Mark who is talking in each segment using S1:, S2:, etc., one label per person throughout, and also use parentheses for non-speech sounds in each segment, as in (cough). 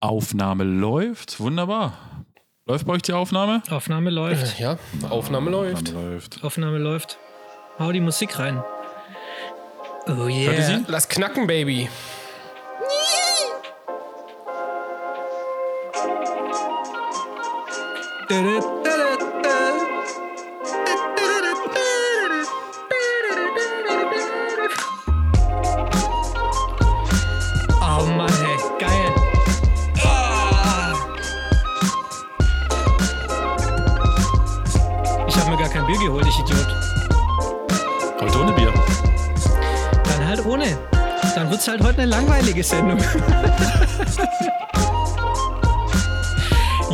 S1: Aufnahme läuft. Wunderbar. Läuft bei euch die Aufnahme?
S2: Aufnahme läuft.
S3: Ja, Aufnahme läuft.
S1: Aufnahme läuft.
S2: Aufnahme läuft. Hau die Musik rein. Oh yeah.
S1: sie?
S3: Lass knacken, Baby.
S2: Oh Dann wird's halt heute eine langweilige Sendung.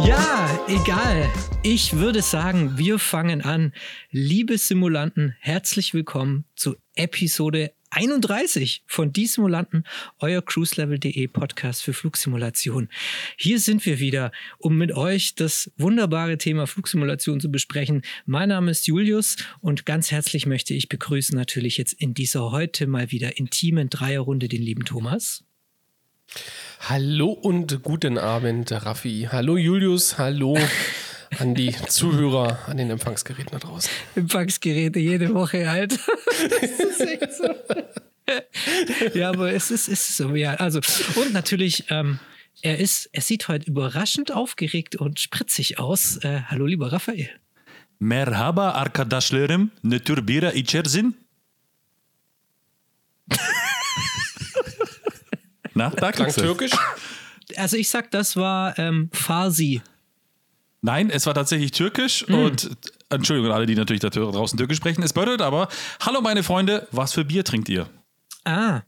S2: ja, egal. Ich würde sagen, wir fangen an. Liebe Simulanten, herzlich willkommen zu Episode 31 von Die Simulanten, euer cruiselevel.de Podcast für Flugsimulation. Hier sind wir wieder, um mit euch das wunderbare Thema Flugsimulation zu besprechen. Mein Name ist Julius und ganz herzlich möchte ich begrüßen natürlich jetzt in dieser heute mal wieder intimen Dreierrunde den lieben Thomas.
S3: Hallo und guten Abend, Raffi. Hallo, Julius. Hallo (laughs) an die Zuhörer an den Empfangsgeräten da draußen.
S2: Empfangsgeräte jede Woche halt. das ist echt so. ja, aber es ist, es ist so, ja. Also, und natürlich, ähm, er ist, er sieht heute überraschend aufgeregt und spritzig aus. Äh, hallo, lieber Raphael.
S1: Merhaba arkadaşlarım. Ne tür bira içersin? (laughs) Na, da
S3: Klang türkisch?
S2: Also, ich sag, das war ähm, Farsi.
S1: Nein, es war tatsächlich türkisch
S2: Hm.
S1: und Entschuldigung an alle, die natürlich da draußen türkisch sprechen. Es bedeutet aber, hallo meine Freunde, was für Bier trinkt ihr?
S2: Ah,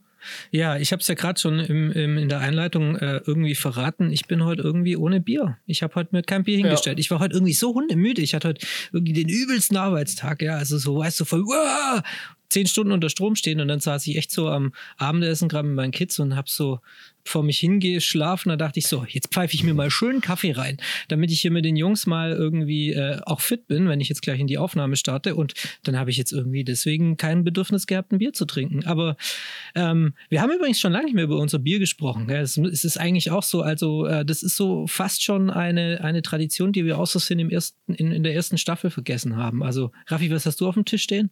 S2: ja, ich habe es ja gerade schon im, im, in der Einleitung äh, irgendwie verraten. Ich bin heute irgendwie ohne Bier. Ich habe heute mir kein Bier hingestellt. Ich war heute irgendwie so hundemüde. Ich hatte heute irgendwie den übelsten Arbeitstag. Ja, also so, weißt du, voll uah, zehn Stunden unter Strom stehen und dann saß ich echt so am Abendessen gerade mit meinen Kids und habe so vor mich hingeschlafen. Da dachte ich so, jetzt pfeife ich mir mal schön Kaffee rein, damit ich hier mit den Jungs mal irgendwie äh, auch fit bin, wenn ich jetzt gleich in die Aufnahme starte. Und dann habe ich jetzt irgendwie deswegen kein Bedürfnis gehabt, ein Bier zu trinken. Aber ähm, wir haben übrigens schon lange nicht mehr über unser Bier gesprochen. Es, ist eigentlich auch so, also äh, das ist so fast schon eine, eine Tradition, die wir aus im ersten, in, in der ersten Staffel vergessen haben. Also Raffi, was hast du auf dem Tisch stehen?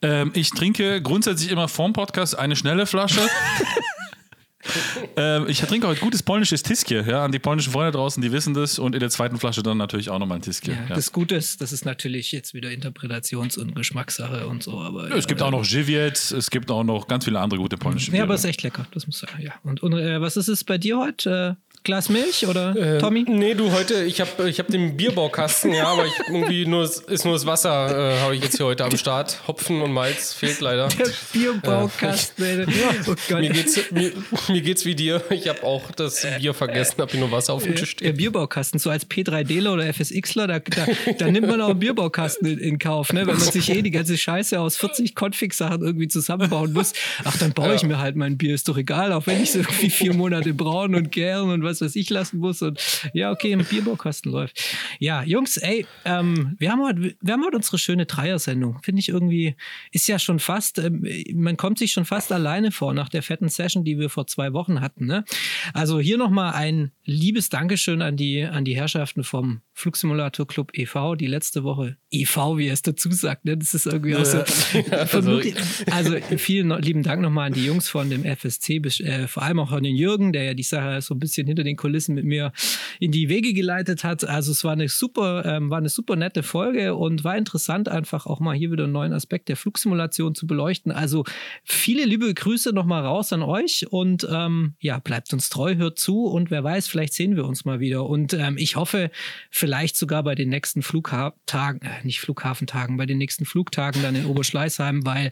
S1: Ähm, ich trinke grundsätzlich immer vorm Podcast eine schnelle Flasche. (laughs) ähm, ich trinke heute gutes polnisches Tiskje. Ja, an die polnischen Freunde draußen, die wissen das. Und in der zweiten Flasche dann natürlich auch nochmal ein Tiskje.
S2: Ja,
S1: Ja,
S2: Das Gute ist, das ist natürlich jetzt wieder Interpretations- und Geschmackssache und so. Aber,
S1: Es gibt
S2: äh,
S1: auch noch Żywiec, es gibt auch noch ganz viele andere gute polnische
S2: Ja,
S1: Biere.
S2: aber ist echt lecker, das muss ich sagen. Ja. Und, und äh, was ist es bei dir heute? Äh, Glas Milch oder
S3: Äh,
S2: Tommy?
S3: Nee, du, heute, ich habe ich hab den Bierbaukasten, ja, aber ich, irgendwie nur, ist nur das Wasser, äh, habe ich jetzt hier heute am Start. Hopfen und Malz fehlt leider.
S2: Der Bierbaukasten. ey. oh Gott.
S3: Mir geht's, mir, mir geht's wie dir. Ich habe auch das Bier vergessen, habe hier nur Wasser auf dem Tisch
S2: Der
S3: stehen.
S2: Bierbaukasten, so als P3Dler oder FSXler, da, da, da nimmt man auch einen Bierbaukasten in, in Kauf, ne? wenn man sich eh die ganze Scheiße aus 40 Config-Sachen irgendwie zusammenbauen muss. Ach, dann baue ich mir halt mein Bier, ist doch egal, auch wenn ich so irgendwie vier Monate brauen und gären und was weiß ich lassen muss. Und ja, okay, im Bierbaukasten läuft. Ja, Jungs, ey, ähm, wir, haben heute, wir haben heute unsere schöne Dreier-Sendung. Finde ich irgendwie, ist ja schon fast, ähm, man kommt sich schon fast alleine vor nach der fetten Session, die wir vor zwei Wochen hatten. Ne? Also hier nochmal ein liebes Dankeschön an die, an die Herrschaften vom Flugsimulator Club e.V., die letzte Woche e.V., wie er es dazu sagt, ne? das ist irgendwie auch so. (laughs) vermutlich- also vielen lieben Dank nochmal an die Jungs von dem FSC, äh, vor allem auch an den Jürgen, der ja die Sache so ein bisschen hinter den Kulissen mit mir in die Wege geleitet hat. Also es war eine super, ähm, war eine super nette Folge und war interessant, einfach auch mal hier wieder einen neuen Aspekt der Flugsimulation zu beleuchten. Also viele liebe Grüße nochmal raus an euch und ähm, ja, bleibt uns treu, hört zu und wer weiß, vielleicht sehen wir uns mal wieder. Und ähm, ich hoffe, vielleicht sogar bei den nächsten Flugtagen, äh, nicht Flughafentagen, bei den nächsten Flugtagen dann in Oberschleißheim, weil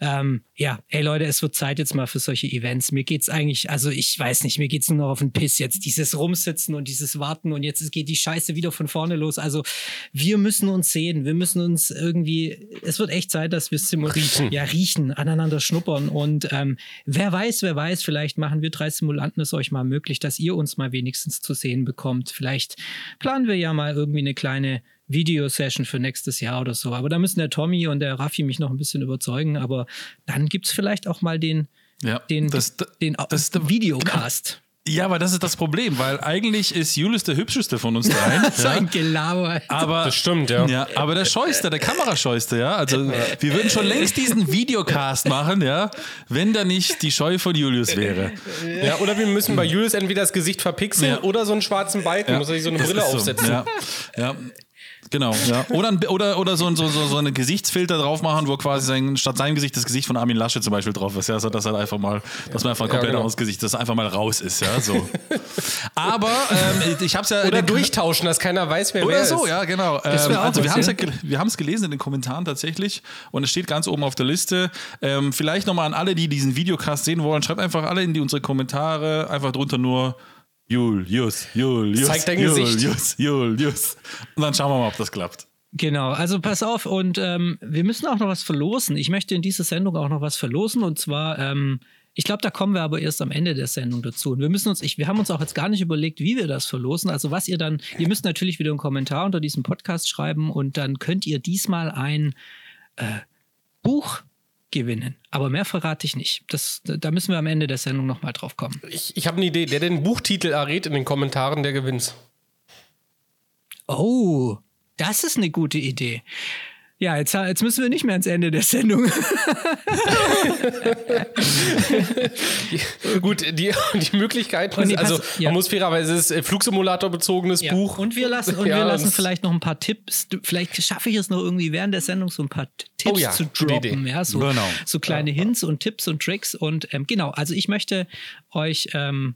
S2: ähm, ja, ey Leute, es wird Zeit jetzt mal für solche Events. Mir geht's eigentlich, also ich weiß nicht, mir geht's nur noch auf den Piss jetzt. Dieses Rumsitzen und dieses Warten und jetzt geht die Scheiße wieder von vorne los. Also wir müssen uns sehen, wir müssen uns irgendwie, es wird echt Zeit, dass wir simulieren, ja, riechen, aneinander schnuppern und ähm, wer weiß, wer weiß, vielleicht machen wir drei Simulanten es euch mal möglich, dass ihr uns mal wenigstens zu sehen bekommt. Vielleicht planen wir ja mal irgendwie eine kleine Videosession für nächstes Jahr oder so. Aber da müssen der Tommy und der Raffi mich noch ein bisschen überzeugen. Aber dann gibt's vielleicht auch mal den,
S1: Ja,
S2: den,
S1: das,
S2: den
S1: das-
S2: Videocast.
S1: Ja, aber das ist das Problem, weil eigentlich ist Julius der hübscheste von uns dreien. (laughs)
S2: so
S1: ja.
S2: ein Gelaber.
S1: Aber,
S3: Das stimmt, ja.
S1: ja. Aber der scheuste, der Kamerascheuste, ja. Also wir würden schon längst diesen Videocast machen, ja, wenn da nicht die Scheu von Julius wäre.
S3: Ja, oder wir müssen bei Julius entweder das Gesicht verpixeln
S1: Ja.
S3: oder so einen schwarzen Balken, muss er sich so eine
S1: Das
S3: Brille
S1: so,
S3: aufsetzen.
S1: Ja, ja. Genau, ja. Oder, ein, oder, oder so, ein- so, so, so eine Gesichtsfilter drauf machen, wo quasi sein, statt seinem Gesicht das Gesicht von Armin Lasche zum Beispiel drauf ist. Ja, so, dass halt einfach mal, dass man einfach ein komplett
S3: genau.
S1: anderes Gesicht, das einfach mal raus ist, ja, so. (laughs) Aber ähm, ich hab's ja. in
S3: Oder durchtauschen, dass keiner weiß, wer wer
S1: Oder so,
S3: ist.
S1: ja, genau. Ähm, also wir haben es
S2: ja.
S1: ja, ge- wir haben's gelesen in den Kommentaren tatsächlich und es steht ganz oben auf der Liste. Ähm, vielleicht nochmal an alle, die diesen Videocast sehen wollen, schreibt einfach alle in die unsere Kommentare einfach drunter nur Julius, Julius,
S3: Zeig dein
S1: Julius,
S3: Gesicht.
S1: Julius. Und dann schauen wir mal, ob das klappt.
S2: Genau, also pass auf und ähm, wir müssen auch noch was verlosen. Ich möchte in dieser Sendung auch noch was verlosen und zwar, ähm, ich glaube, da kommen wir aber erst am Ende der Sendung dazu. Und wir müssen uns, ich, wir haben uns auch jetzt gar nicht überlegt, wie wir das verlosen. Also was ihr dann, ihr müsst natürlich wieder einen Kommentar unter diesem Podcast schreiben und dann könnt ihr diesmal ein äh, Buch gewinnen. Aber mehr verrate ich nicht. Das, da müssen wir am Ende der Sendung nochmal drauf kommen.
S3: Ich, ich habe eine Idee. Der den Buchtitel errät in den Kommentaren, der gewinnt.
S2: Oh, das ist eine gute Idee. Ja, jetzt, jetzt müssen wir nicht mehr ans Ende der Sendung. (laughs)
S3: Gut, die, die Möglichkeiten,
S2: Und nee,
S3: also
S2: pass- ja.
S3: man muss fairerweise, es ist äh, Flugsimulator-bezogenes
S2: Ja.
S3: Buch.
S2: Und wir lassen, und
S3: Ja,
S2: wir lassen
S3: und-
S2: vielleicht noch ein paar Tipps. Vielleicht schaffe ich es noch irgendwie während der Sendung so ein paar Tipps
S3: Oh ja,
S2: zu droppen.
S3: Idee.
S2: Ja, so,
S1: Genau.
S2: so kleine Hints und Tipps und Tricks. Und ähm, genau, also ich möchte euch ähm,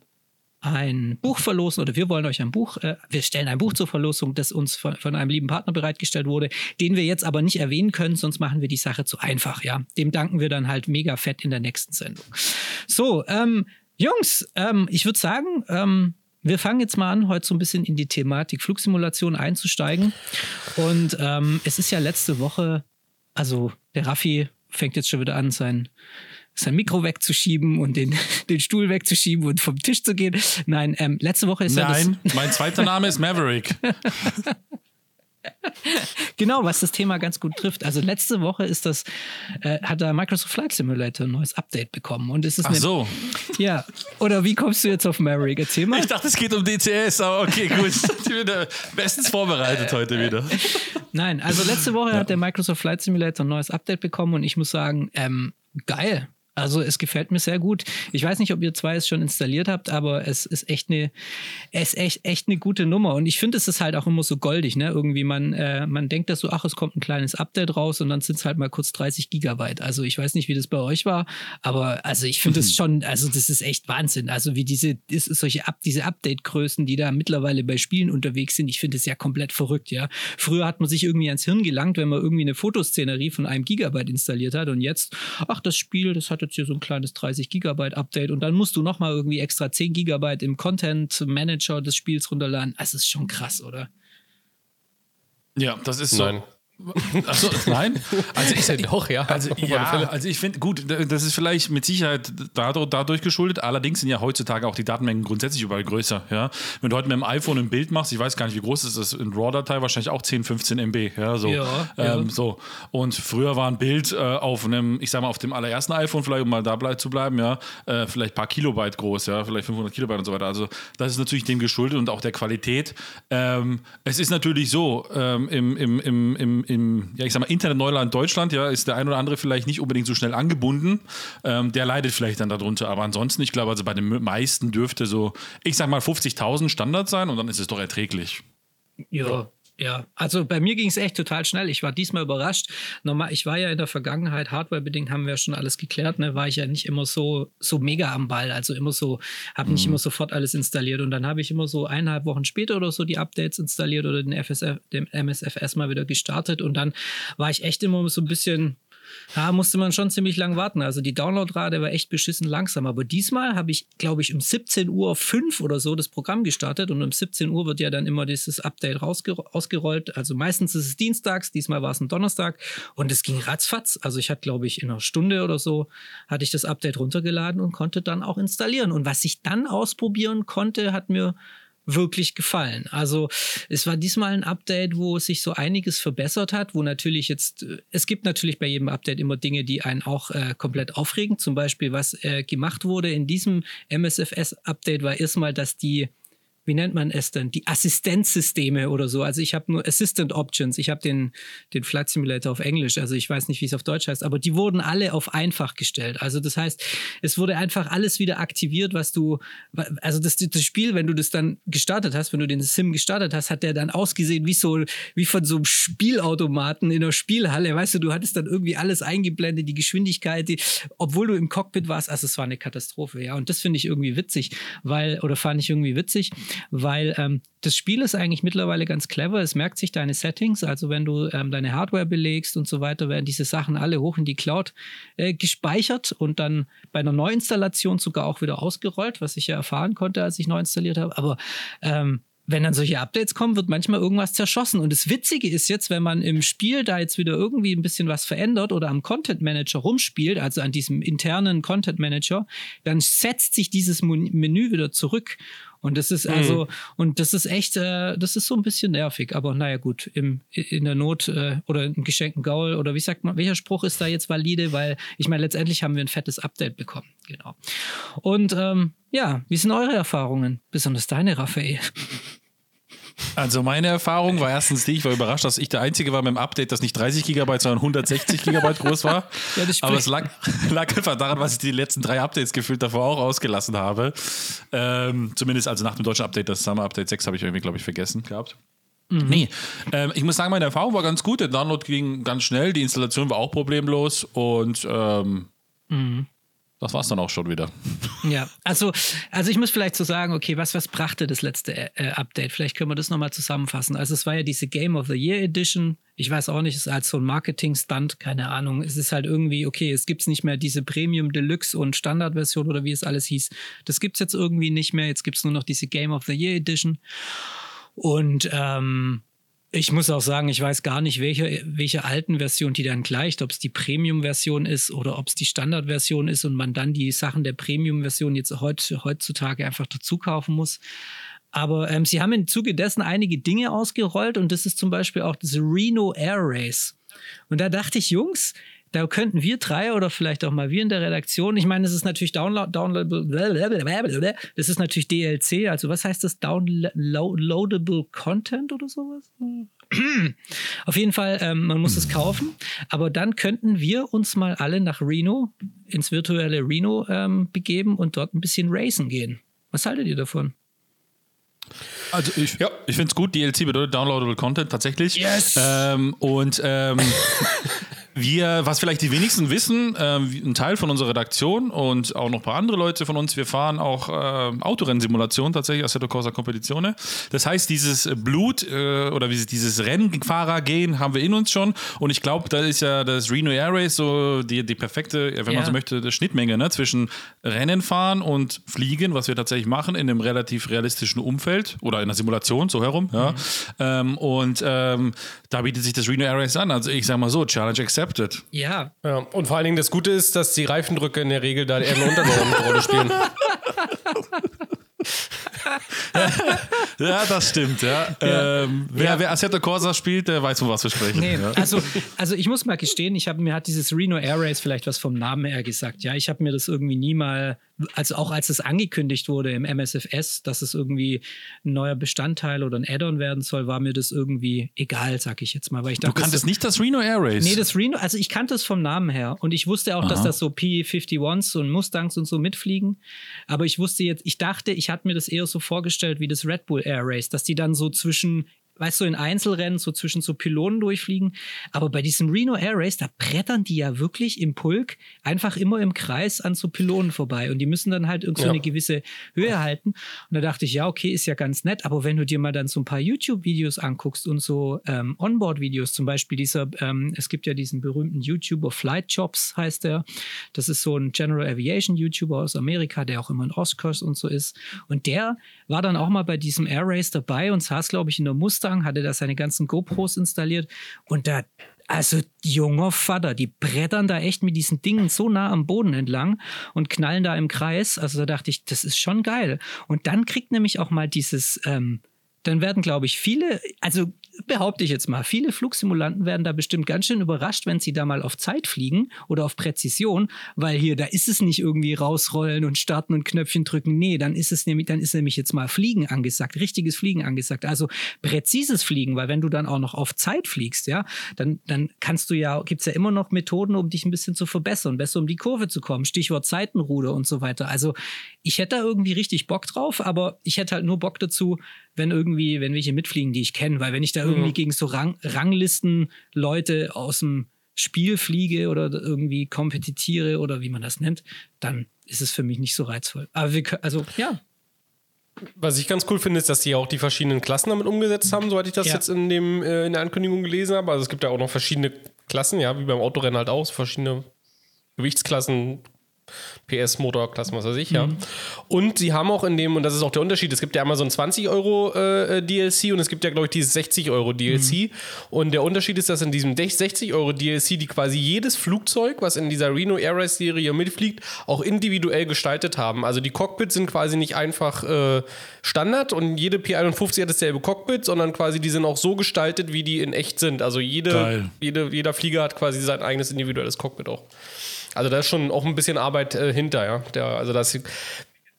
S2: ein Buch verlosen oder wir wollen euch ein Buch, äh, wir stellen ein Buch zur Verlosung, das uns von, von einem lieben Partner bereitgestellt wurde, den wir jetzt aber nicht erwähnen können, sonst machen wir die Sache zu einfach, ja. Dem danken wir dann halt mega fett in der nächsten Sendung. So, ähm, Jungs, ähm, ich würde sagen, ähm, wir fangen jetzt mal an, heute so ein bisschen in die Thematik Flugsimulation einzusteigen. Und ähm, es ist ja letzte Woche, also der Raffi fängt jetzt schon wieder an, sein, sein Mikro wegzuschieben und den, (laughs) den Stuhl wegzuschieben und vom Tisch zu gehen. Nein, ähm, letzte Woche ist ja
S1: Nein, mein zweiter Name ist Maverick. (laughs)
S2: genau, was das Thema ganz gut trifft. Also letzte Woche ist das, äh, hat der Microsoft Flight Simulator ein neues Update bekommen. Und es ist
S1: Ach so.
S2: Ja, oder wie kommst du jetzt auf Maverick? Erzähl mal.
S1: Ich dachte, es geht um DCS, aber okay, gut. Ich bin da bestens vorbereitet heute wieder.
S2: Nein, also letzte Woche hat der Microsoft Flight Simulator ein neues Update bekommen und ich muss sagen, ähm, geil. Also es gefällt mir sehr gut. Ich weiß nicht, ob ihr zwei es schon installiert habt, aber es ist echt eine, es echt, echt eine gute Nummer. Und ich finde, es ist halt auch immer so goldig, ne? Irgendwie man, äh, man denkt das so, ach, es kommt ein kleines Update raus und dann sind es halt mal kurz 30 Gigabyte. Also ich weiß nicht, wie das bei euch war, aber also ich finde es (laughs) schon, also das ist echt Wahnsinn. Also wie diese, ist, ist solche Up, diese Update-Größen, die da mittlerweile bei Spielen unterwegs sind, ich finde es ja komplett verrückt, ja. Früher hat man sich irgendwie ans Hirn gelangt, wenn man irgendwie eine Fotoszenerie von einem Gigabyte installiert hat und jetzt, ach, das Spiel, das hat jetzt hier so ein kleines 30 Gigabyte Update und dann musst du nochmal irgendwie extra 10 Gigabyte im Content Manager des Spiels runterladen. Das ist schon krass, oder?
S1: Ja, das ist so.
S3: Nein.
S1: Achso, nein? Also ich,
S3: Doch, ja.
S1: Also, ja, also ich finde, gut, das ist vielleicht mit Sicherheit dadurch, dadurch geschuldet. Allerdings sind ja heutzutage auch die Datenmengen grundsätzlich überall größer. Ja? Wenn du heute mit dem iPhone ein Bild machst, ich weiß gar nicht, wie groß ist das, in RAW-Datei wahrscheinlich auch 10, 15 MB. Ja, so.
S2: Ja,
S1: ähm,
S2: ja.
S1: so. Und früher war ein Bild äh, auf einem, ich sag mal, auf dem allerersten iPhone, vielleicht um mal da blei- zu bleiben, ja, äh, vielleicht ein paar Kilobyte groß, ja, vielleicht 500 Kilobyte und so weiter. Also das ist natürlich dem geschuldet und auch der Qualität. Ähm, es ist natürlich so, ähm, im, im, im, im, im, ja, ich sag mal, Internet-Neuland Deutschland, ja, ist der ein oder andere vielleicht nicht unbedingt so schnell angebunden. Ähm, der leidet vielleicht dann darunter. Aber ansonsten, ich glaube, also bei den meisten dürfte so, ich sag mal, 50.000 Standard sein und dann ist es doch erträglich.
S2: Ja. Ja, also bei mir ging es echt total schnell. Ich war diesmal überrascht. Normal, ich war ja in der Vergangenheit, hardwarebedingt haben wir ja schon alles geklärt, ne, war ich ja nicht immer so, so mega am Ball. Also immer so, habe nicht immer sofort alles installiert. Und dann habe ich immer so eineinhalb Wochen später oder so die Updates installiert oder den FSF, dem MSFS mal wieder gestartet. Und dann war ich echt immer so ein bisschen, da musste man schon ziemlich lang warten. Also die Downloadrate war echt beschissen langsam. Aber diesmal habe ich, glaube ich, um 17 Uhr 5 oder so das Programm gestartet und um 17 Uhr wird ja dann immer dieses Update ausgerollt. Also meistens ist es dienstags, diesmal war es ein Donnerstag und es ging ratzfatz. Also ich hatte, glaube ich, in einer Stunde oder so hatte ich das Update runtergeladen und konnte dann auch installieren. Und was ich dann ausprobieren konnte, hat mir wirklich gefallen. Also es war diesmal ein Update, wo sich so einiges verbessert hat, wo natürlich jetzt, äh, es gibt natürlich bei jedem Update immer Dinge, die einen auch äh, komplett aufregen. Zum Beispiel, was äh, gemacht wurde in diesem MSFS-Update war erstmal, dass die wie nennt man es denn? Die Assistenzsysteme oder so. Also ich habe nur Assistant Options. Ich habe den, den Flight Simulator auf Englisch. Also ich weiß nicht, wie es auf Deutsch heißt, aber die wurden alle auf einfach gestellt. Also das heißt, es wurde einfach alles wieder aktiviert, was du, also das, das Spiel, wenn du das dann gestartet hast, wenn du den Sim gestartet hast, hat der dann ausgesehen wie so, wie von so einem Spielautomaten in der Spielhalle. Weißt du, du hattest dann irgendwie alles eingeblendet, die Geschwindigkeit, die, obwohl du im Cockpit warst. Also es war eine Katastrophe, ja. Und das finde ich irgendwie witzig, weil, oder fand ich irgendwie witzig, weil ähm, das Spiel ist eigentlich mittlerweile ganz clever. Es merkt sich deine Settings, also wenn du ähm, deine Hardware belegst und so weiter, werden diese Sachen alle hoch in die Cloud äh, gespeichert und dann bei einer Neuinstallation sogar auch wieder ausgerollt, was ich ja erfahren konnte, als ich neu installiert habe. Aber ähm, wenn dann solche Updates kommen, wird manchmal irgendwas zerschossen. Und das Witzige ist jetzt, wenn man im Spiel da jetzt wieder irgendwie ein bisschen was verändert oder am Content Manager rumspielt, also an diesem internen Content Manager, dann setzt sich dieses Menü wieder zurück. Und das ist also, mhm. und das ist echt, äh, das ist so ein bisschen nervig. Aber naja, gut, im, in der Not äh, oder im geschenkten Gaul oder wie sagt man, welcher Spruch ist da jetzt valide? Weil ich meine, letztendlich haben wir ein fettes Update bekommen. Genau. Und ähm, ja, wie sind eure Erfahrungen? Besonders deine, Raphael.
S1: Also meine Erfahrung war erstens die, ich war überrascht, dass ich der Einzige war mit dem Update, das nicht 30 Gigabyte, sondern 160 Gigabyte groß war. (laughs) ja, Aber es lag, lag, einfach daran, was ich die letzten drei Updates gefühlt davor auch ausgelassen habe. Ähm, zumindest also nach dem deutschen Update, das Summer Update 6 habe ich irgendwie, glaube ich, vergessen gehabt. Mhm. Nee, ähm, ich muss sagen, meine Erfahrung war ganz gut. Der Download ging ganz schnell, die Installation war auch problemlos und ähm, mhm. Das war's dann auch schon wieder. (laughs)
S2: Ja, also, also ich muss vielleicht so sagen, okay, was, was brachte das letzte äh, Update? Vielleicht können wir das nochmal zusammenfassen. Also es war ja diese Game of the Year Edition. Ich weiß auch nicht, es ist halt so ein Marketing-Stunt, keine Ahnung. Es ist halt irgendwie, okay, es gibt nicht mehr diese Premium Deluxe und Standardversion oder wie es alles hieß. Das gibt's jetzt irgendwie nicht mehr. Jetzt gibt's nur noch diese Game of the Year Edition. Und ähm, ich muss auch sagen, ich weiß gar nicht, welche, welche alten Version die dann gleicht, ob es die Premium-Version ist oder ob es die Standard-Version ist und man dann die Sachen der Premium-Version jetzt heut, heutzutage einfach dazu kaufen muss. Aber ähm, sie haben im Zuge dessen einige Dinge ausgerollt und das ist zum Beispiel auch das Reno Air Race. Und da dachte ich, Jungs, da könnten wir drei oder vielleicht auch mal wir in der Redaktion, ich meine, es ist natürlich Download, Downloadable, das ist natürlich DLC, also was heißt das? Downloadable Content oder sowas? Auf jeden Fall, ähm, man muss es kaufen, aber dann könnten wir uns mal alle nach Reno, ins virtuelle Reno ähm, begeben und dort ein bisschen racen gehen. Was haltet ihr davon?
S1: Also ich, ja. ich finde es gut, DLC bedeutet Downloadable Content tatsächlich.
S2: Yes!
S1: Ähm, und ähm, (laughs) Wir, was vielleicht die wenigsten wissen, äh, ein Teil von unserer Redaktion und auch noch ein paar andere Leute von uns, wir fahren auch äh, Autorennsimulation tatsächlich, Assetto Corsa Competizione. Das heißt, dieses Blut äh, oder dieses Rennfahrergehen haben wir in uns schon und ich glaube, da ist ja das Reno Air Race so die, die perfekte, wenn ja. man so möchte, die Schnittmenge ne? zwischen Rennen fahren und Fliegen, was wir tatsächlich machen in einem relativ realistischen Umfeld oder in einer Simulation, so herum. Ja? Mhm. Ähm, und ähm, da bietet sich das Reno Air Race an. Also ich sage mal so, Challenge Accept accepted.
S2: Ja.
S3: ja. Und vor allen Dingen das Gute ist, dass die Reifendrücke in der Regel da eher eine untergeordnete Rolle spielen. (laughs) (laughs)
S1: ja, das stimmt, ja. (laughs) ja. Ähm, wer, ja. wer Assetto Corsa spielt, der weiß, von was wir sprechen. Nee, ja.
S2: also, also ich muss mal gestehen, ich hab, mir hat dieses Reno Air Race vielleicht was vom Namen her gesagt. Ja, ich habe mir das irgendwie nie mal also auch als es angekündigt wurde im MSFS, dass es irgendwie ein neuer Bestandteil oder ein Add-on werden soll, war mir das irgendwie egal, sag ich jetzt mal. Weil ich dachte,
S1: du kanntest nicht das Reno Air Race?
S2: Nee, das Reno, also ich kannte es vom Namen her und ich wusste auch, Aha. dass das so P51s und Mustangs und so mitfliegen. Aber ich wusste jetzt, ich dachte, ich hatte mir das eher so vorgestellt wie das Red Bull Air Race, dass die dann so zwischen weißt du, in Einzelrennen so zwischen so Pylonen durchfliegen. Aber bei diesem Reno Air Race, da brettern die ja wirklich im Pulk einfach immer im Kreis an so Pylonen vorbei. Und die müssen dann halt irgendwie ja. eine gewisse Höhe halten. Und da dachte ich, ja, okay, ist ja ganz nett. Aber wenn du dir mal dann so ein paar YouTube-Videos anguckst und so ähm, Onboard-Videos, zum Beispiel dieser, ähm, es gibt ja diesen berühmten YouTuber Flight Jobs, heißt der. Das ist so ein General Aviation YouTuber aus Amerika, der auch immer in Oscars und so ist. Und der war dann auch mal bei diesem Air Race dabei und saß, glaube ich, in der Muster Mustang, hatte da seine ganzen GoPros installiert und da also junger Vater, die brettern da echt mit diesen Dingen so nah am Boden entlang und knallen da im Kreis. Also da dachte ich, das ist schon geil. Und dann kriegt nämlich auch mal dieses, ähm, dann werden, glaube ich, viele, also behaupte ich jetzt mal, viele Flugsimulanten werden da bestimmt ganz schön überrascht, wenn sie da mal auf Zeit fliegen oder auf Präzision, weil hier, da ist es nicht irgendwie rausrollen und starten und Knöpfchen drücken. Nee, dann ist es nämlich, dann ist nämlich jetzt mal Fliegen angesagt, richtiges Fliegen angesagt. Also präzises Fliegen, weil wenn du dann auch noch auf Zeit fliegst, ja, dann, dann kannst du ja, gibt's ja immer noch Methoden, um dich ein bisschen zu verbessern, besser um die Kurve zu kommen. Stichwort Seitenruder und so weiter. Also ich hätte da irgendwie richtig Bock drauf, aber ich hätte halt nur Bock dazu, wenn irgendwie, wenn welche mitfliegen, die ich kenne, weil wenn ich da irgendwie mhm. gegen so Rang, Ranglisten Leute aus dem Spiel fliege oder irgendwie kompetitiere oder wie man das nennt, dann ist es für mich nicht so reizvoll. Aber wir können, also ja.
S3: Was ich ganz cool finde, ist, dass die auch die verschiedenen Klassen damit umgesetzt haben, soweit ich das ja. jetzt in, dem, äh, in der Ankündigung gelesen habe. Also es gibt ja auch noch verschiedene Klassen, ja, wie beim Autorennen halt auch, verschiedene Gewichtsklassen, PS, Motor, Klassen, was weiß ich, ja. Mhm. Und sie haben auch in dem, und das ist auch der Unterschied, es gibt ja einmal so ein 20 Euro äh, DLC und es gibt ja, glaube ich, dieses 60 Euro DLC. Mhm. Und der Unterschied ist, dass in diesem 60 Euro DLC die quasi jedes Flugzeug, was in dieser Reno Air Race Serie mitfliegt, auch individuell gestaltet haben. Also die Cockpits sind quasi nicht einfach äh, Standard und jede P51 hat dasselbe Cockpit, sondern quasi die sind auch so gestaltet, wie die in echt sind. Also jede, jede jeder Flieger hat quasi sein eigenes individuelles Cockpit auch. Also da ist schon auch ein bisschen Arbeit äh, hinter, ja. Der, also das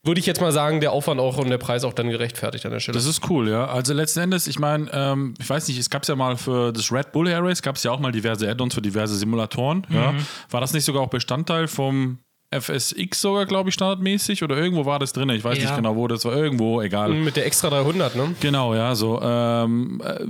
S3: würde ich jetzt mal sagen, der Aufwand auch und der Preis auch dann gerechtfertigt an der Stelle.
S1: Das ist cool, ja. Also letzten Endes, ich meine, ähm, ich weiß nicht, es gab ja mal für das Red Bull Air Race, gab es ja auch mal diverse Add-ons für diverse Simulatoren. Mhm. Ja. War das nicht sogar auch Bestandteil vom FSX sogar, glaube ich, standardmäßig oder irgendwo war das drin. Ich weiß ja. nicht genau, wo das war. Irgendwo, egal.
S3: Mit der extra 300, ne?
S1: Genau, ja, so. Ähm, äh,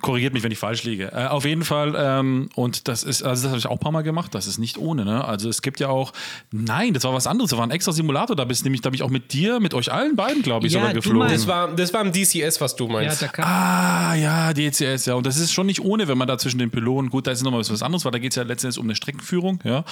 S1: korrigiert mich, wenn ich falsch liege. Äh, auf jeden Fall, ähm, und das ist, also das habe ich auch ein paar Mal gemacht, das ist nicht ohne, ne? Also es gibt ja auch, nein, das war was anderes, das war ein extra Simulator, da bist nämlich, da bin ich auch mit dir, mit euch allen beiden, glaube ich, ja, sogar geflogen.
S3: Das war, das war im DCS, was du meinst.
S1: Ja, ah, ja, DCS, ja. Und das ist schon nicht ohne, wenn man da zwischen den Pylonen, gut, da ist nochmal was anderes, weil da geht es ja letztendlich um eine Streckenführung, ja.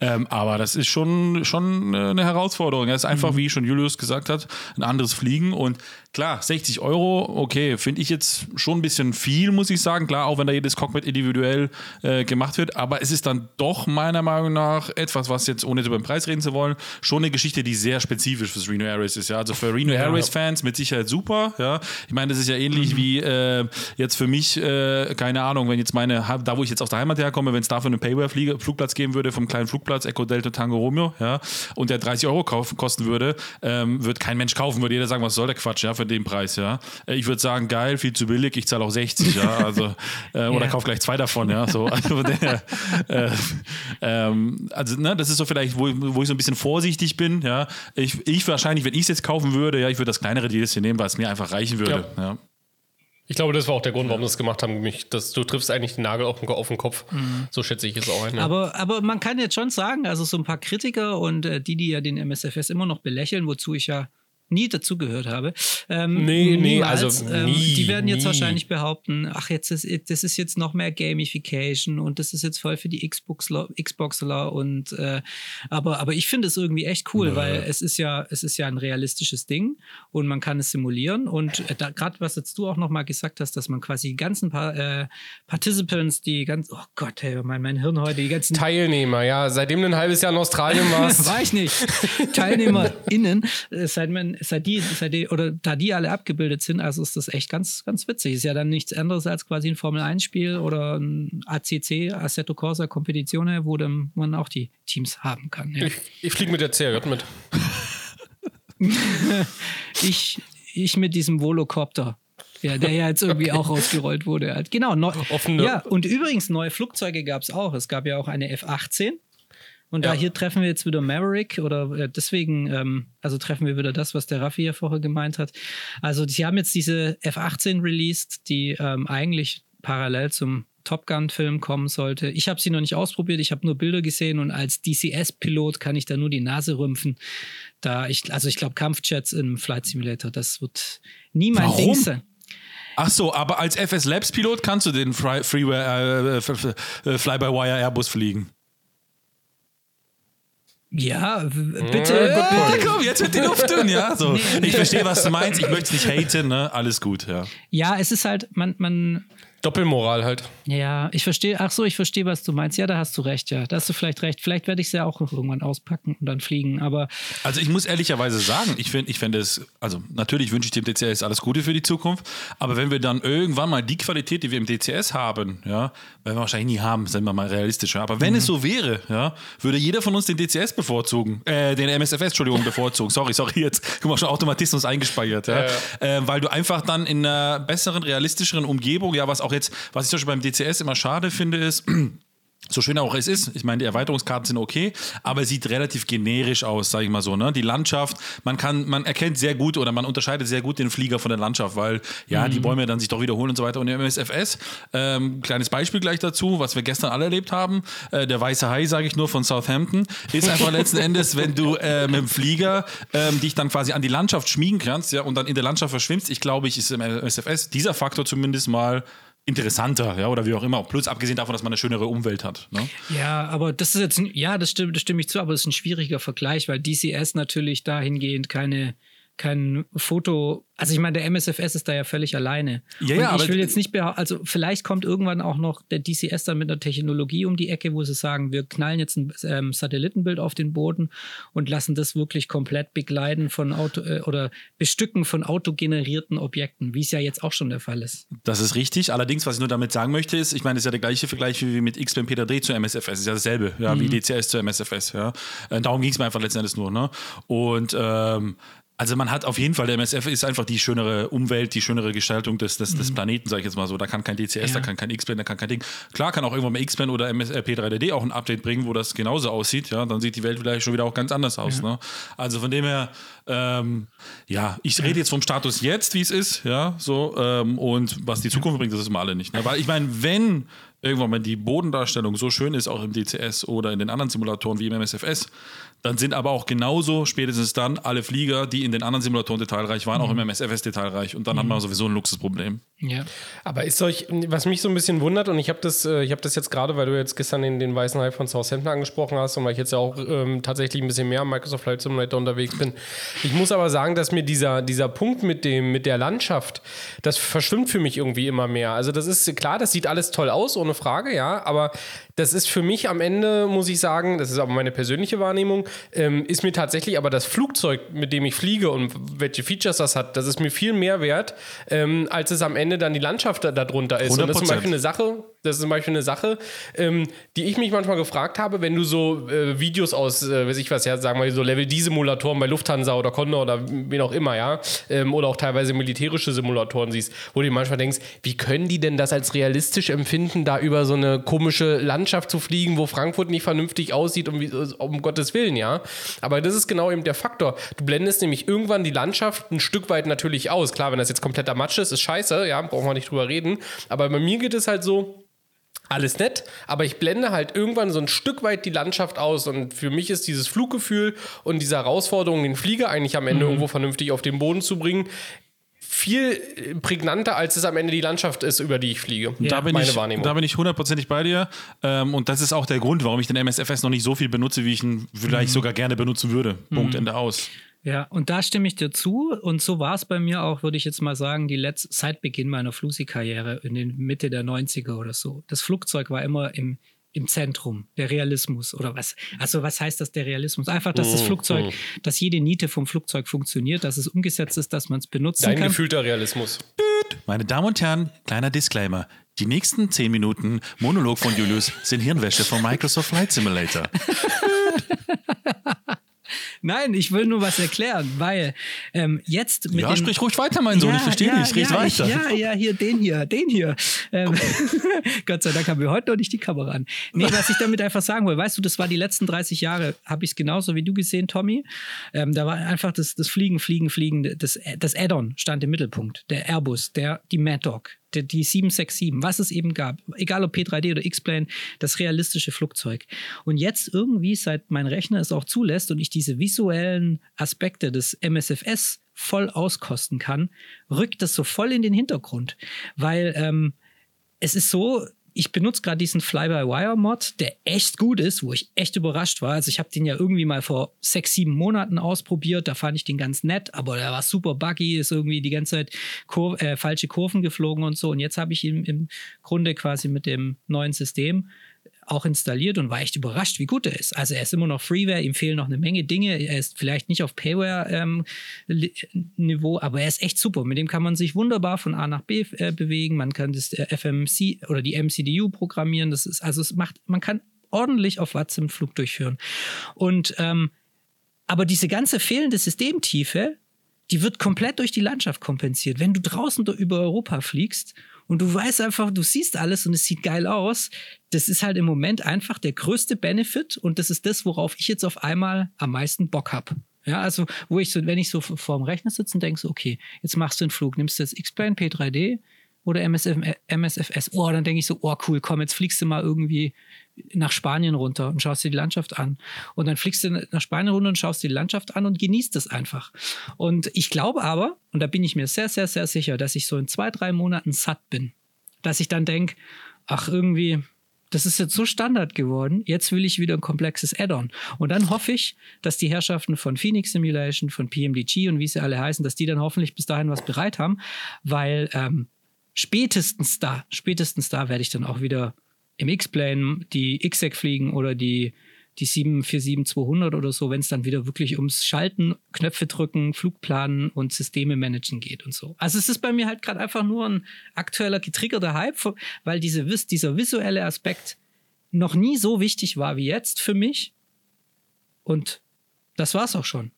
S1: Ähm, aber das ist schon, schon eine Herausforderung. Es ist einfach, mhm. wie schon Julius gesagt hat, ein anderes Fliegen und klar, 60 Euro, okay, finde ich jetzt schon ein bisschen viel, muss ich sagen. Klar, auch wenn da jedes Cockpit individuell äh, gemacht wird, aber es ist dann doch meiner Meinung nach etwas, was jetzt, ohne über den Preis reden zu wollen, schon eine Geschichte, die sehr spezifisch fürs Reno Airways ist. Ja, also für Reno ja, Airways Fans mit Sicherheit super. Ja, ich meine, das ist ja ähnlich mhm. wie äh, jetzt für mich, äh, keine Ahnung, wenn jetzt meine, da wo ich jetzt aus der Heimat herkomme, wenn es dafür einen Payware-Flugplatz geben würde vom kleinen Flugplatz Echo Delta Tango Romeo, ja, und der 30 Euro kosten würde, ähm, wird kein Mensch kaufen, würde jeder sagen, was soll der Quatsch, ja, für den Preis, ja. Äh, ich würde sagen, geil, viel zu billig, ich zahle auch 60, ja, (laughs) also, äh, oder yeah. kauf gleich zwei davon, ja, so. Also, der, (laughs) äh, ähm, also ne, das ist so vielleicht, wo, wo ich so ein bisschen vorsichtig bin, ja. Ich, ich wahrscheinlich, wenn ich es jetzt kaufen würde, ja, ich würde das kleinere Deal hier nehmen, weil es mir einfach reichen würde, ja. ja.
S3: Ich glaube, das war auch der Grund, warum wir das gemacht haben. Mich, dass du triffst eigentlich den Nagel auf den, auf den Kopf. Mhm. So schätze ich es auch ein.
S2: Ja. Aber, aber man kann jetzt schon sagen, also so ein paar Kritiker und äh, die, die ja den MSFS immer noch belächeln, wozu ich ja nie dazugehört habe.
S3: Ähm, nee, nee, also
S2: ähm,
S3: nie,
S2: Die werden jetzt
S3: nie.
S2: wahrscheinlich behaupten, ach, jetzt ist, das ist jetzt noch mehr Gamification und das ist jetzt voll für die Xboxler, Xboxler und äh, aber, aber ich finde es irgendwie echt cool, ja. weil es ist ja, es ist ja ein realistisches Ding und man kann es simulieren und äh, gerade was jetzt du auch noch mal gesagt hast, dass man quasi die ganzen pa äh, Participants, die ganz, oh Gott, hey, mein, mein Hirn heute, die ganzen
S3: Teilnehmer, ja, seitdem du ein halbes Jahr in Australien (laughs) warst.
S2: War ich nicht. TeilnehmerInnen, (laughs) äh, seit man seit die, seit die, oder da die alle abgebildet sind, also ist das echt ganz, ganz witzig. Ist ja dann nichts anderes als quasi ein Formel-1-Spiel oder ein ACC, Assetto Corsa Competizione, wo dann man auch die Teams haben kann. Ja.
S3: Ich, ich fliege mit der CRJ mit. (laughs)
S2: ich, ich mit diesem Volocopter. Ja, der ja jetzt irgendwie okay. auch ausgerollt wurde. Genau. Neu, Offene. Ja, und übrigens, neue Flugzeuge gab es auch. Es gab ja auch eine F-18 und ja. da hier treffen wir jetzt wieder Maverick oder äh, deswegen, ähm, also treffen wir wieder das, was der Raffi ja vorher gemeint hat. Also sie haben jetzt diese F-18 released, die ähm, eigentlich parallel zum Top Gun-Film kommen sollte. Ich habe sie noch nicht ausprobiert, ich habe nur Bilder gesehen und als DCS-Pilot kann ich da nur die Nase rümpfen. Da ich, also ich glaube, Kampfjets im Flight Simulator, das wird nie mein Warum? Ding sein.
S1: Ach so, aber als FS Labs Pilot kannst du den Freeware äh, äh, Fly-by-Wire Airbus fliegen.
S2: Ja, bitte.
S1: Ja, komm, jetzt wird die Luft dünn, ja. So. Nee, nee. Ich verstehe, was du meinst. Ich möchte es nicht haten, ne? Alles gut, ja.
S2: Ja, es ist halt, man, man,
S3: Doppelmoral halt.
S2: Ja, ich verstehe, ach so, ich verstehe, was du meinst. Ja, da hast du recht, ja. Da hast du vielleicht recht. Vielleicht werde ich es ja auch noch irgendwann auspacken und dann fliegen, aber.
S1: Also ich muss ehrlicherweise sagen, ich finde ich find es, also natürlich wünsche ich dem DCS alles Gute für die Zukunft, aber wenn wir dann irgendwann mal die Qualität, die wir im DCS haben, ja, werden wir wahrscheinlich nie haben, sind wir mal realistischer. Aber wenn mhm. es so wäre, ja, würde jeder von uns den DCS bevorzugen, äh, den MSFS, Entschuldigung, bevorzugen. Sorry, sorry, jetzt, guck mal, schon Automatismus eingespeichert, ja. ja, ja. Äh, weil du einfach dann in einer besseren, realistischeren Umgebung, ja, was auch jetzt, was ich zum Beispiel beim DCS immer schade finde, ist, (clears throat) so schön auch es ist, ich meine, die Erweiterungskarten sind okay, aber es sieht relativ generisch aus, sage ich mal so. Ne? Die Landschaft, man kann, man erkennt sehr gut oder man unterscheidet sehr gut den Flieger von der Landschaft, weil ja, mhm. die Bäume dann sich doch wiederholen und so weiter. Und im MSFS, ähm, kleines Beispiel gleich dazu, was wir gestern alle erlebt haben, äh, der weiße Hai, sage ich nur, von Southampton, ist einfach (laughs) letzten Endes, wenn du äh, mit dem Flieger ähm, dich dann quasi an die Landschaft schmiegen kannst, ja, und dann in der Landschaft verschwimmst, ich glaube, ich ist im MSFS dieser Faktor zumindest mal interessanter, ja, oder wie auch immer. Plus abgesehen davon, dass man eine schönere Umwelt hat. Ne?
S2: Ja, aber das ist jetzt, ja, das stimmt, das stimme ich zu, aber es ist ein schwieriger Vergleich, weil DCS natürlich dahingehend keine, kein Foto also ich meine, der MSFS ist da ja völlig alleine. Ja, ja, ich will jetzt nicht behaupten, also vielleicht kommt irgendwann auch noch der DCS dann mit einer Technologie um die Ecke, wo sie sagen, wir knallen jetzt ein ähm, Satellitenbild auf den Boden und lassen das wirklich komplett begleiten von Auto äh, oder bestücken von autogenerierten Objekten, wie es ja jetzt auch schon der Fall ist.
S1: Das ist richtig. Allerdings, was ich nur damit sagen möchte, ist, ich meine, das ist ja der gleiche Vergleich wie mit Peter Dreh zu MSFS. Ist ja dasselbe, ja, mhm. wie DCS zu MSFS. Ja. Äh, darum ging es mir einfach letzten nur. Ne? Und ähm, also man hat auf jeden Fall, der MSF ist einfach die schönere Umwelt, die schönere Gestaltung des, des, des mhm. Planeten, sag ich jetzt mal so. Da kann kein DCS, ja. da kann kein X-Plane, da kann kein Ding. Klar kann auch irgendwann mal X-Plane oder MS, äh, P3DD auch ein Update bringen, wo das genauso aussieht. Ja, dann sieht die Welt vielleicht schon wieder auch ganz anders aus. Ja. Ne? Also von dem her, ähm, ja, ich rede jetzt vom Status jetzt, wie es ist, ja, so. Ähm, und was die Zukunft bringt, das ist mal alle nicht. Ne? Weil ich meine, wenn irgendwann mal die Bodendarstellung so schön ist, auch im DCS oder in den anderen Simulatoren wie im MSFS, dann sind aber auch genauso spätestens dann alle Flieger, die in den anderen Simulatoren detailreich waren, mhm. auch im MSFS detailreich. Und dann mhm. hat man sowieso ein Luxusproblem.
S3: Ja. Aber ist euch, was mich so ein bisschen wundert, und ich habe das, äh, ich habe das jetzt gerade, weil du jetzt gestern den, den weißen Hai von Southampton angesprochen hast und weil ich jetzt ja auch ähm, tatsächlich ein bisschen mehr am Microsoft Flight Simulator unterwegs bin. Ich muss aber sagen, dass mir dieser, dieser Punkt mit dem, mit der Landschaft, das verschwimmt für mich irgendwie immer mehr. Also das ist klar, das sieht alles toll aus, ohne Frage, ja, aber das ist für mich am Ende, muss ich sagen, das ist aber meine persönliche Wahrnehmung, ähm, ist mir tatsächlich aber das Flugzeug, mit dem ich fliege und welche Features das hat, das ist mir viel mehr wert, ähm, als es am Ende dann die Landschaft darunter ist. 100%. Und das ist zum Beispiel eine Sache, das ist zum Beispiel eine Sache, ähm, die ich mich manchmal gefragt habe, wenn du so äh, Videos aus, äh, weiß ich was, ja, sagen wir so Level-D-Simulatoren bei Lufthansa oder Condor oder wen auch immer, ja, ähm, oder auch teilweise militärische Simulatoren siehst, wo du dir manchmal denkst, wie können die denn das als realistisch empfinden, da über so eine komische Landschaft zu fliegen, wo Frankfurt nicht vernünftig aussieht, um, um Gottes Willen, ja. Aber das ist genau eben der Faktor. Du blendest nämlich irgendwann die Landschaft ein Stück weit natürlich aus. Klar, wenn das jetzt kompletter Matsch ist, ist scheiße, ja, brauchen wir nicht drüber reden. Aber bei mir geht es halt so, alles nett, aber ich blende halt irgendwann so ein Stück weit die Landschaft aus und für mich ist dieses Fluggefühl und diese Herausforderung, den Flieger eigentlich am Ende mhm. irgendwo vernünftig auf den Boden zu bringen, viel prägnanter, als es am Ende die Landschaft ist, über die ich fliege.
S1: Ja. Da, bin Meine ich, Wahrnehmung. da bin ich hundertprozentig bei dir. Ähm, und das ist auch der Grund, warum ich den MSFS noch nicht so viel benutze, wie ich ihn vielleicht mhm. sogar gerne benutzen würde. Punkt, mhm. Ende aus.
S2: Ja, und da stimme ich dir zu. Und so war es bei mir auch, würde ich jetzt mal sagen, die letzte, seit Beginn meiner Flusi-Karriere in den Mitte der 90er oder so. Das Flugzeug war immer im, im Zentrum, der Realismus oder was. Also was heißt das, der Realismus? Einfach, dass das mhm, Flugzeug, mhm. dass jede Niete vom Flugzeug funktioniert, dass es umgesetzt ist, dass man es benutzen
S3: Dein
S2: kann.
S3: Dein gefühlter Realismus.
S1: Meine Damen und Herren, kleiner Disclaimer. Die nächsten zehn Minuten Monolog von Julius sind Hirnwäsche von Microsoft Flight Simulator. (laughs) (laughs)
S2: Nein, ich will nur was erklären, weil ähm, jetzt mit.
S1: Ja, den, sprich ruhig weiter, mein Sohn, ja, ich verstehe ja, nicht. Red ja, weiter.
S2: ja, ja, hier, den hier, den hier. Ähm, (laughs) Gott sei Dank haben wir heute noch nicht die Kamera an. Nee, was ich damit einfach sagen will, weißt du, das war die letzten 30 Jahre, habe ich es genauso wie du gesehen, Tommy. Ähm, da war einfach das, das Fliegen, Fliegen, Fliegen, das, das Add-on stand im Mittelpunkt. Der Airbus, der, die Mad Dog, die 767, was es eben gab, egal ob P3D oder X-Plane, das realistische Flugzeug. Und jetzt irgendwie, seit mein Rechner es auch zulässt und ich diese visuellen Aspekte des MSFS voll auskosten kann, rückt das so voll in den Hintergrund. Weil ähm, es ist so, ich benutze gerade diesen Fly-by-Wire-Mod, der echt gut ist, wo ich echt überrascht war. Also ich habe den ja irgendwie mal vor sechs, sieben Monaten ausprobiert. Da fand ich den ganz nett, aber der war super buggy, ist irgendwie die ganze Zeit Kur äh, falsche Kurven geflogen und so. Und jetzt habe ich ihn im Grunde quasi mit dem neuen System auch installiert und war echt überrascht, wie gut er ist. Also er ist immer noch Freeware, ihm fehlen noch eine Menge Dinge. Er ist vielleicht nicht auf Payware-Niveau, ähm, aber er ist echt super. Mit dem kann man sich wunderbar von A nach B äh, bewegen. Man kann das äh, FMC oder die MCDU programmieren. Das ist also es macht, man kann ordentlich auf Watts im Flug durchführen. Und ähm, aber diese ganze fehlende Systemtiefe, die wird komplett durch die Landschaft kompensiert. Wenn du draußen über Europa fliegst und du weißt einfach, du siehst alles und es sieht geil aus. Das ist halt im Moment einfach der größte Benefit und das ist das, worauf ich jetzt auf einmal am meisten Bock habe. Ja, also wo ich so, wenn ich so vor dem Rechner sitze und denke so, okay, jetzt machst du einen Flug, nimmst du jetzt X-Plane P3D oder MSF, MSFS. Oh, dann denke ich so, oh cool, komm, jetzt fliegst du mal irgendwie nach Spanien runter und schaust dir die Landschaft an. Und dann fliegst du nach Spanien runter und schaust dir die Landschaft an und genießt es einfach. Und ich glaube aber, und da bin ich mir sehr, sehr, sehr sicher, dass ich so in zwei, drei Monaten satt bin. Dass ich dann denke, ach, irgendwie, das ist jetzt so Standard geworden, jetzt will ich wieder ein komplexes Add-on. Und dann hoffe ich, dass die Herrschaften von Phoenix Simulation, von PMDG und wie sie alle heißen, dass die dann hoffentlich bis dahin was bereit haben, weil ähm, spätestens da, spätestens da werde ich dann auch wieder im X-Plane die XSEC fliegen oder die, die 747-200 oder so, wenn es dann wieder wirklich ums Schalten, Knöpfe drücken, Flugplanen und Systeme managen geht und so. Also es ist bei mir halt gerade einfach nur ein aktueller getriggerter Hype, weil diese, dieser visuelle Aspekt noch nie so wichtig war wie jetzt für mich. Und das war's auch schon.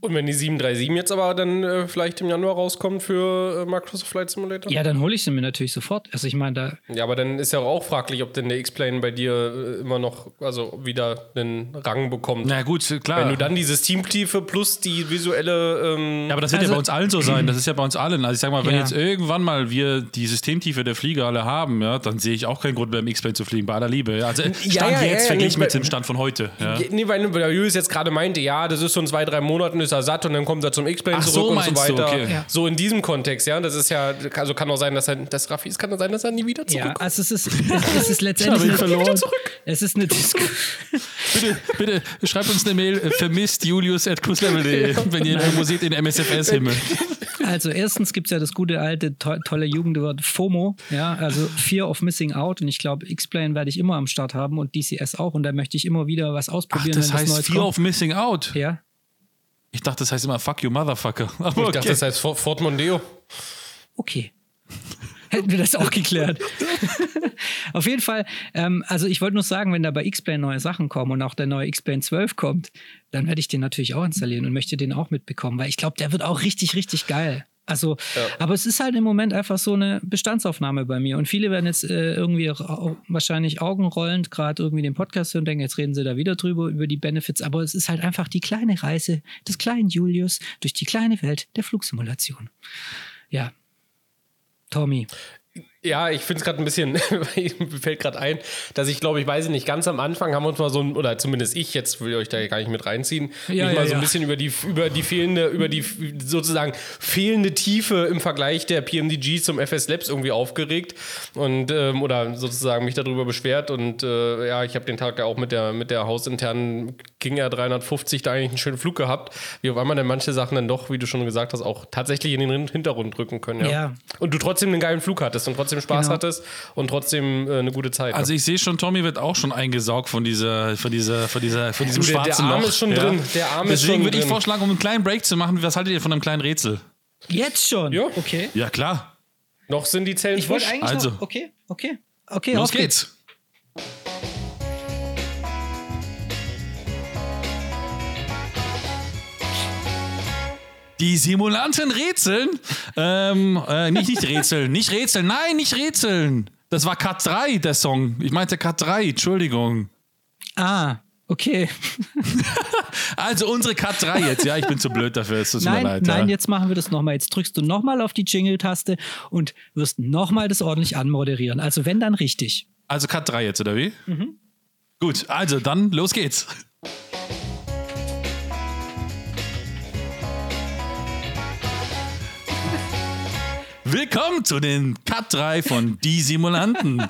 S3: Und wenn die 737 jetzt aber dann äh, vielleicht im Januar rauskommt für äh, Microsoft Flight Simulator?
S2: Ja, dann hole ich sie mir natürlich sofort. Also ich meine, da.
S3: Ja, aber dann ist ja auch fraglich, ob denn der X-Plane bei dir äh, immer noch, also wieder einen Rang bekommt.
S1: Na gut, klar.
S3: Wenn du dann die Systemtiefe plus die visuelle. Ähm
S1: ja, aber das wird also, ja bei uns allen so sein. (clears throat) Das ist ja bei uns allen. Also ich sag mal, wenn ja. jetzt irgendwann mal wir die Systemtiefe der Flieger alle haben, ja, dann sehe ich auch keinen Grund mehr im X-Plane zu fliegen, bei aller Liebe. Also Stand ja, ja, jetzt verglichen mit dem Stand von heute.
S3: Nee, weil, weil Julius jetzt gerade meinte, ja, das ist so ein zwei, drei Monaten ist er satt und dann kommt er zum X-Plane zurück so, und so weiter. Du, okay. ja. So in diesem Kontext, ja. Das ist ja, also kann auch sein, dass er, das Raffi, es kann sein, dass er nie wieder zurückkommt. Ja,
S2: also es ist, (laughs) es ist letztendlich
S1: verloren.
S2: Es ist eine Disco.
S1: bitte, bitte, schreibt uns eine Mail, äh, vermisst Julius at ja. wenn ihr ihn irgendwo seht in MSFS-Himmel.
S2: Also erstens gibt es ja das gute alte, to tolle Jugendwort FOMO, ja, also Fear of Missing Out und ich glaube, X-Plane werde ich immer am Start haben und DCS auch und da möchte ich immer wieder was ausprobieren.
S1: Ach, das heißt das Fear kommt. of Missing Out?
S2: Ja.
S1: Ich dachte, das heißt immer Fuck you, Motherfucker. (laughs)
S3: Aber ich okay. dachte, das heißt Fort Mondeo.
S2: Okay. (laughs) Hätten wir das auch geklärt. (laughs) Auf jeden Fall, ähm, also ich wollte nur sagen, wenn da bei X-Plane neue Sachen kommen und auch der neue X-Plane 12 kommt, dann werde ich den natürlich auch installieren und möchte den auch mitbekommen, weil ich glaube, der wird auch richtig, richtig geil. Also, ja. aber es ist halt im Moment einfach so eine Bestandsaufnahme bei mir. Und viele werden jetzt äh, irgendwie auch, wahrscheinlich augenrollend gerade irgendwie den Podcast hören und denken, jetzt reden sie da wieder drüber, über die Benefits. Aber es ist halt einfach die kleine Reise des kleinen Julius durch die kleine Welt der Flugsimulation. Ja. Tommy.
S3: Ja, ich finde es gerade ein bisschen, mir (laughs) fällt gerade ein, dass ich glaube, ich weiß nicht, ganz am Anfang haben wir uns mal so, oder zumindest ich, jetzt will ich euch da gar nicht mit reinziehen, ja, mich ja, mal so ein bisschen über die, über die fehlende, über die sozusagen fehlende Tiefe im Vergleich der PMDG zum FS Labs irgendwie aufgeregt und ähm, oder sozusagen mich darüber beschwert und äh, ja, ich habe den Tag ja auch mit der, mit der hausinternen King Air 350 da eigentlich einen schönen Flug gehabt, wie auf einmal dann manche Sachen dann doch, wie du schon gesagt hast, auch tatsächlich in den Hintergrund drücken können. Ja. ja. Und du trotzdem einen geilen Flug hattest und trotzdem trotzdem Spaß genau. hattest und trotzdem äh, eine gute Zeit.
S1: Also ich sehe schon, Tommy wird auch schon eingesaugt von dieser, von dieser, von dieser, von diesem
S3: du,
S1: der,
S3: schwarzen
S1: der Arm
S3: Loch. ist schon ja. drin. Der Arm
S1: Deswegen würde
S3: ich
S1: vorschlagen, um einen kleinen Break zu machen, was haltet ihr von einem kleinen Rätsel?
S2: Jetzt schon?
S3: Ja.
S2: Okay.
S1: Ja, klar.
S3: Noch sind die Zellen
S2: ich frisch.
S1: Also.
S2: Noch, okay, okay. Okay,
S1: Los geht's. Die Simulanten rätseln. Ähm, äh, nicht, nicht rätseln, nicht rätseln, nein, nicht rätseln. Das war Cut 3, der Song. Ich meinte Cut 3, Entschuldigung.
S2: Ah, okay. (laughs)
S1: also unsere Cut 3 jetzt, ja, ich bin zu blöd dafür, es tut
S2: nein,
S1: mir leid.
S2: Nein,
S1: ja.
S2: jetzt machen wir das nochmal. Jetzt drückst du nochmal auf die Jingle-Taste und wirst nochmal das ordentlich anmoderieren. Also wenn, dann richtig.
S1: Also Cut 3 jetzt, oder wie? Mhm. Gut, also dann los geht's. Willkommen zu den Cut 3 von Die Simulanten. (laughs)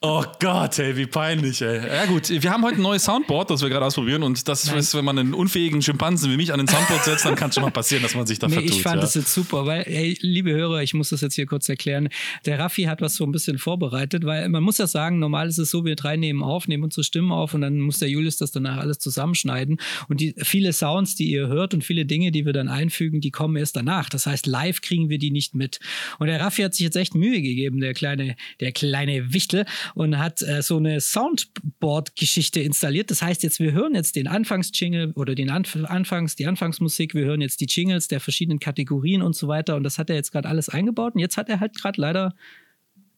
S1: Oh Gott, ey, wie peinlich, ey. Ja gut, wir haben heute ein neues Soundboard, das wir gerade ausprobieren und das ist, wenn man einen unfähigen Schimpansen wie mich an den Soundboard setzt, dann kann es schon mal passieren, dass man sich da
S2: Nee,
S1: vertut.
S2: ich fand
S1: ja.
S2: das jetzt super, weil, ey, liebe Hörer, ich muss das jetzt hier kurz erklären. Der Raffi hat was so ein bisschen vorbereitet, weil man muss ja sagen, normal ist es so, wir drei nehmen auf, nehmen unsere Stimmen auf und dann muss der Julius das danach alles zusammenschneiden. Und die viele Sounds, die ihr hört und viele Dinge, die wir dann einfügen, die kommen erst danach. Das heißt, live kriegen wir die nicht mit. Und der Raffi hat sich jetzt echt Mühe gegeben, der kleine, der kleine Wichtel, und hat äh, so eine Soundboard-Geschichte installiert. Das heißt, jetzt wir hören jetzt den Anfangsjingle oder den Anf Anfangs, die Anfangsmusik, wir hören jetzt die Jingles der verschiedenen Kategorien und so weiter. Und das hat er jetzt gerade alles eingebaut. Und jetzt hat er halt gerade leider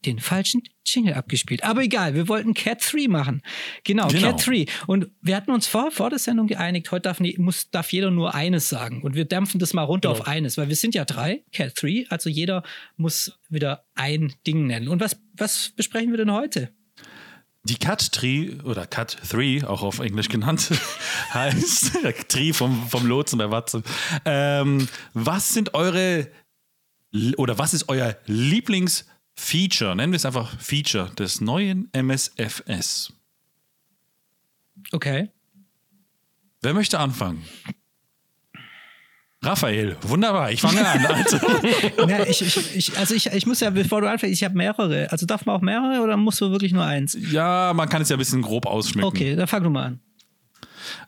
S2: den falschen Jingle abgespielt. Aber egal, wir wollten Cat 3 machen. Genau,
S1: Genau.
S2: Cat 3. Und wir hatten uns vor, vor der Sendung geeinigt, heute darf, muss, darf jeder nur eines sagen. Und wir dämpfen das mal runter
S3: Genau.
S2: auf eines, weil wir sind ja drei, Cat 3, also jeder muss wieder ein Ding nennen. Und was, was besprechen wir denn heute?
S1: Die Cut Tree oder Cut 3, auch auf Englisch genannt, (laughs) heißt Tree vom, vom Lotsen bei Watson. Ähm, was sind eure oder was ist euer Lieblingsfeature? Nennen wir es einfach Feature des neuen MSFS.
S2: Okay.
S1: Wer möchte anfangen? Raphael, wunderbar, ich fange an. Also, (laughs)
S2: Ja, ich, ich, ich, also ich, ich muss ja, bevor du anfängst, ich habe mehrere. Also darf man auch mehrere oder musst du wirklich nur eins?
S1: ja, man kann es ja ein bisschen grob ausschmücken.
S2: Okay, dann fang du mal an.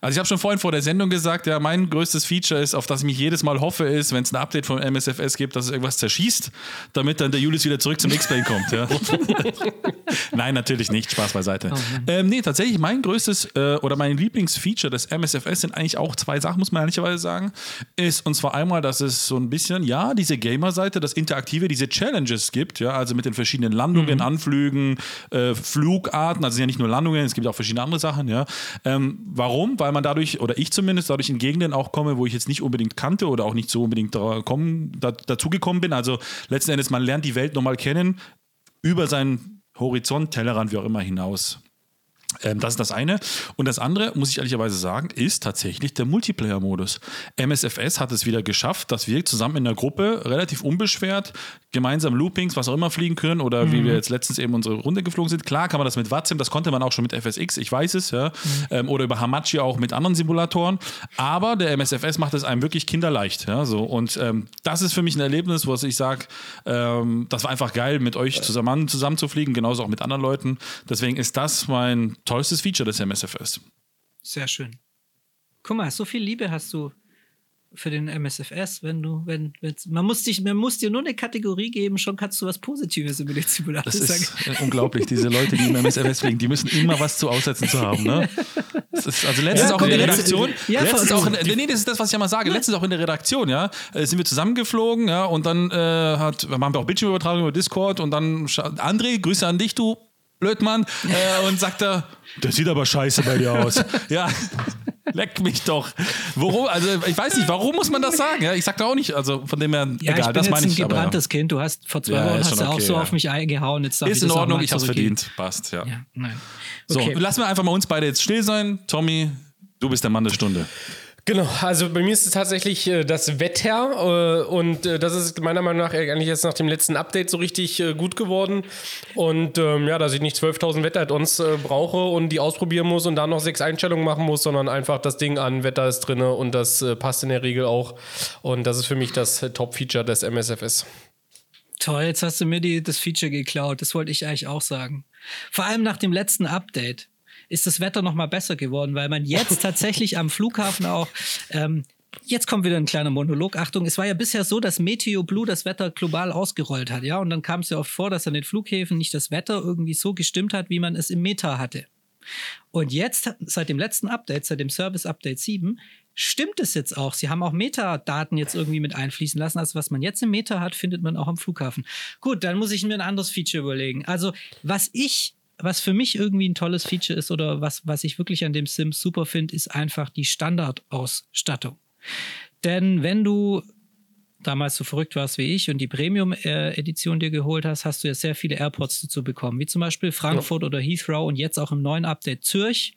S1: Also ich habe schon vorhin vor der Sendung gesagt, ja, mein größtes Feature ist, auf das ich mich jedes Mal hoffe, ist, wenn es ein Update vom MSFS gibt, dass es irgendwas zerschießt, damit dann der Julius wieder zurück zum X-Plane kommt. Ja. (laughs) Nein, natürlich nicht. Spaß beiseite. ähm, nee, tatsächlich mein größtes äh, oder mein Lieblingsfeature des MSFS sind eigentlich auch zwei Sachen, muss man ehrlicherweise sagen. Ist und zwar einmal, dass es so ein bisschen, ja, diese Gamer-Seite, das Interaktive, diese Challenges gibt, ja, also mit den verschiedenen Landungen, Anflügen, äh, Flugarten, also es sind ja nicht nur Landungen, es gibt auch verschiedene andere Sachen, ja. Ähm, warum? Weil man dadurch, oder ich zumindest, dadurch in Gegenden auch komme, wo ich jetzt nicht unbedingt kannte oder auch nicht so unbedingt da kommen, da, dazugekommen bin. Also letzten Endes, man lernt die Welt nochmal kennen über seinen Horizont, Tellerrand, wie auch immer hinaus. Ähm, das ist das eine. Und das andere, muss ich ehrlicherweise sagen, ist tatsächlich der Multiplayer-Modus. MSFS hat es wieder geschafft, dass wir zusammen in der Gruppe relativ unbeschwert gemeinsam Loopings, was auch immer fliegen können oder wie wir jetzt letztens eben unsere Runde geflogen sind. Klar kann man das mit Watzim, das konnte man auch schon mit FSX, ich weiß es, ja. Ähm, oder über Hamachi auch mit anderen Simulatoren. Aber der MSFS macht es einem wirklich kinderleicht. Ja, so. Und ähm, das ist für mich ein Erlebnis, wo ich sage, ähm, das war einfach geil, mit euch zusammen, zusammen zu fliegen, genauso auch mit anderen Leuten. Deswegen ist das mein tollstes Feature des MSFS.
S2: Sehr schön. Guck mal, so viel Liebe hast du für den MSFS, wenn du, wenn, wenn man muss dich, man muss dir nur eine Kategorie geben, schon kannst du was Positives über den Simulator
S1: Das
S2: sagen.
S1: ist äh, unglaublich, diese Leute, die im MSFS fliegen, die müssen immer was zu aussetzen zu haben. Ne? Ist, also letztens
S2: Ja,
S1: auch in der Redaktion,
S2: ja,
S1: letztens auch in, nee, nee, das ist das, was ich ja mal sage, letztens auch in der Redaktion, ja, äh, sind wir zusammengeflogen, ja, und dann äh, hat, haben wir auch Bildschirmübertragung über Discord und dann, André, Grüße an dich, du Blödmann, äh, und sagt er, das sieht aber scheiße bei dir aus. (laughs) ja. Leck mich doch. Worum, also ich weiß nicht, warum muss man das sagen? Ja, ich sag da auch nicht, also von dem her,
S2: Ja,
S1: egal,
S2: ich bin
S1: das
S2: jetzt
S1: meine
S2: ein
S1: ich. aber ja.
S2: gebranntes Kind. Du hast vor zwei
S1: Ja,
S2: Wochen
S1: ist
S2: hast du auch
S1: okay,
S2: so
S1: ja.
S2: auf mich eingehauen. Jetzt
S1: Ist in
S2: auch
S1: Ordnung, ich hab's verdient. Passt, ja.
S2: Ja, nein.
S1: So,
S2: Okay.
S1: lassen wir einfach mal uns beide jetzt still sein. Tommy, du bist der Mann der Stunde.
S3: Genau, also bei mir ist es tatsächlich äh, das Wetter äh, und äh, das ist meiner Meinung nach eigentlich jetzt nach dem letzten Update so richtig äh, gut geworden und ähm, ja, dass ich nicht 12.000 Wetter-Add-ons äh, brauche und die ausprobieren muss und da noch sechs Einstellungen machen muss, sondern einfach das Ding an, Wetter ist drin und das äh, passt in der Regel auch und das ist für mich das Top-Feature des MSFS.
S2: Toll, jetzt hast du mir die, das Feature geklaut. Das wollte ich eigentlich auch sagen. Vor allem nach dem letzten Update ist das Wetter noch mal besser geworden, weil man jetzt (laughs) tatsächlich am Flughafen auch ähm, Jetzt kommt wieder ein kleiner Monolog. Achtung, es war ja bisher so, dass Meteo Blue das Wetter global ausgerollt hat, ja, und dann kam es ja oft vor, dass an den Flughäfen nicht das Wetter irgendwie so gestimmt hat, wie man es im Meta hatte. Und jetzt, seit dem letzten Update, seit dem Service Update 7, stimmt es jetzt auch. Sie haben auch Metadaten jetzt irgendwie mit einfließen lassen. Also was man jetzt im Meta hat, findet man auch am Flughafen. Gut, dann muss ich mir ein anderes Feature überlegen. Also was ich, was für mich irgendwie ein tolles Feature ist oder was, was ich wirklich an dem Sim super finde, ist einfach die Standardausstattung. Denn wenn du damals so verrückt warst wie ich und die Premium-Edition dir geholt hast, hast du ja sehr viele Airports dazu bekommen, wie zum Beispiel Frankfurt oder Heathrow und jetzt auch im neuen Update Zürich.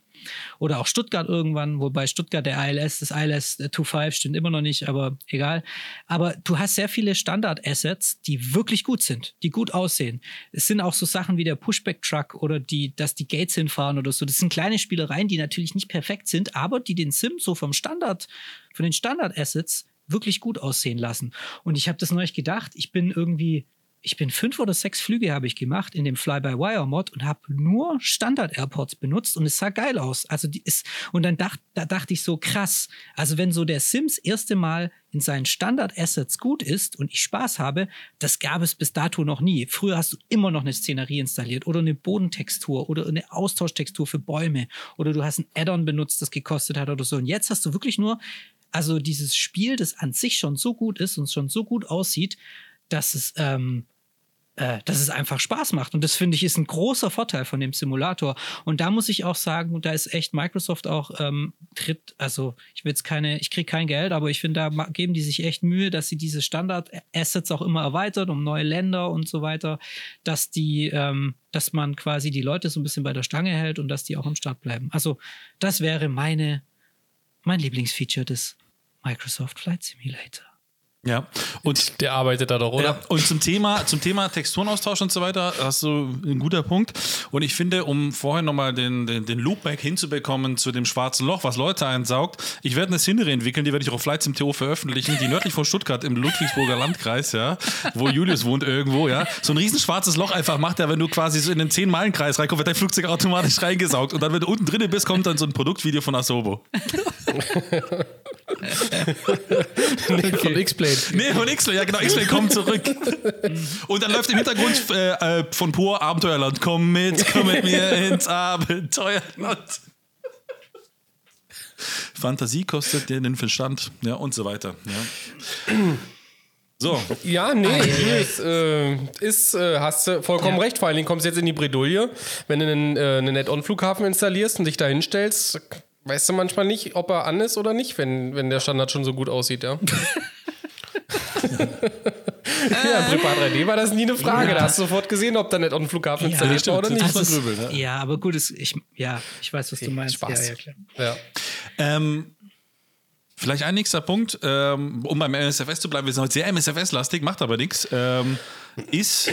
S2: Oder auch Stuttgart irgendwann, wobei Stuttgart der ILS, das ILS 25 stimmt immer noch nicht, aber egal. Aber du hast sehr viele Standard-Assets, die wirklich gut sind, die gut aussehen. Es sind auch so Sachen wie der Pushback-Truck oder die, dass die Gates hinfahren oder so. Das sind kleine Spielereien, die natürlich nicht perfekt sind, aber die den Sim so vom Standard, von den Standard-Assets wirklich gut aussehen lassen. Und ich habe das neulich gedacht, ich bin irgendwie ich bin fünf oder sechs Flüge habe ich gemacht in dem Fly-by-Wire-Mod und habe nur Standard-Airports benutzt und es sah geil aus. Also die ist, und dann dacht, da dachte ich so krass. Also wenn so der Sims erste Mal in seinen Standard-Assets gut ist und ich Spaß habe, das gab es bis dato noch nie. Früher hast du immer noch eine Szenerie installiert oder eine Bodentextur oder eine Austauschtextur für Bäume oder du hast ein Add-on benutzt, das gekostet hat oder so. Und jetzt hast du wirklich nur also dieses Spiel, das an sich schon so gut ist und schon so gut aussieht, dass es ähm, äh, dass es einfach Spaß macht. Und das finde ich ist ein großer Vorteil von dem Simulator. Und da muss ich auch sagen, da ist echt Microsoft auch ähm, tritt, also ich will jetzt keine, ich kriege kein Geld, aber ich finde, da geben die sich echt Mühe, dass sie diese Standard-Assets auch immer erweitert um neue Länder und so weiter, dass die, ähm, dass man quasi die Leute so ein bisschen bei der Stange hält und dass die auch am Start bleiben. Also das wäre meine, mein Lieblingsfeature des Microsoft Flight Simulator.
S1: Ja,
S3: und (laughs) der arbeitet da doch, oder? Ja,
S1: und zum Thema, zum Thema Texturenaustausch und so weiter, hast du ein guter Punkt. Und ich finde, um vorher nochmal den, den, den Loopback hinzubekommen zu dem schwarzen Loch, was Leute einsaugt, ich werde eine Szenerie entwickeln, die werde ich auch auf Flights im TO veröffentlichen, die nördlich von Stuttgart im Ludwigsburger Landkreis, ja, wo Julius wohnt irgendwo, ja, so ein riesen schwarzes Loch einfach macht er, wenn du quasi so in den 10-Meilen-Kreis reinkommst, wird dein Flugzeug automatisch reingesaugt. Und dann, wenn du unten drinnen bist, kommt dann so ein Produktvideo von Asobo. (laughs) (laughs)
S3: nee, von X-Plane.
S1: Nee, von X-Plane, ja genau, X-Plane kommt zurück. (laughs) Und dann läuft im Hintergrund äh, äh, von Pur Abenteuerland. Komm mit, komm mit mir ins Abenteuerland. (laughs) Fantasie kostet dir den Verstand, ja, und so weiter. Ja. So.
S3: Ja, nee, ist, äh, ist äh, hast du vollkommen ja. recht. Vor allen Dingen kommst du jetzt in die Bredouille, wenn du einen, äh, einen Net-On-Flughafen installierst und dich da hinstellst, weißt du manchmal nicht, ob er an ist oder nicht, wenn, wenn der Standard schon so gut aussieht, ja. (laughs) ja, Prepar 3D war das nie eine Frage. Ja. Da hast du sofort gesehen, ob da nicht auf dem Flughafen ja, installiert war oder nicht.
S2: Also es, ja. ja, aber gut, es, ich, ja, ich weiß, was du meinst.
S3: Spaß.
S2: Ja, klar.
S1: Ja. Ähm, vielleicht ein nächster Punkt, ähm, um beim MSFS zu bleiben, wir sind heute sehr MSFS-lastig, macht aber nichts, ähm, ist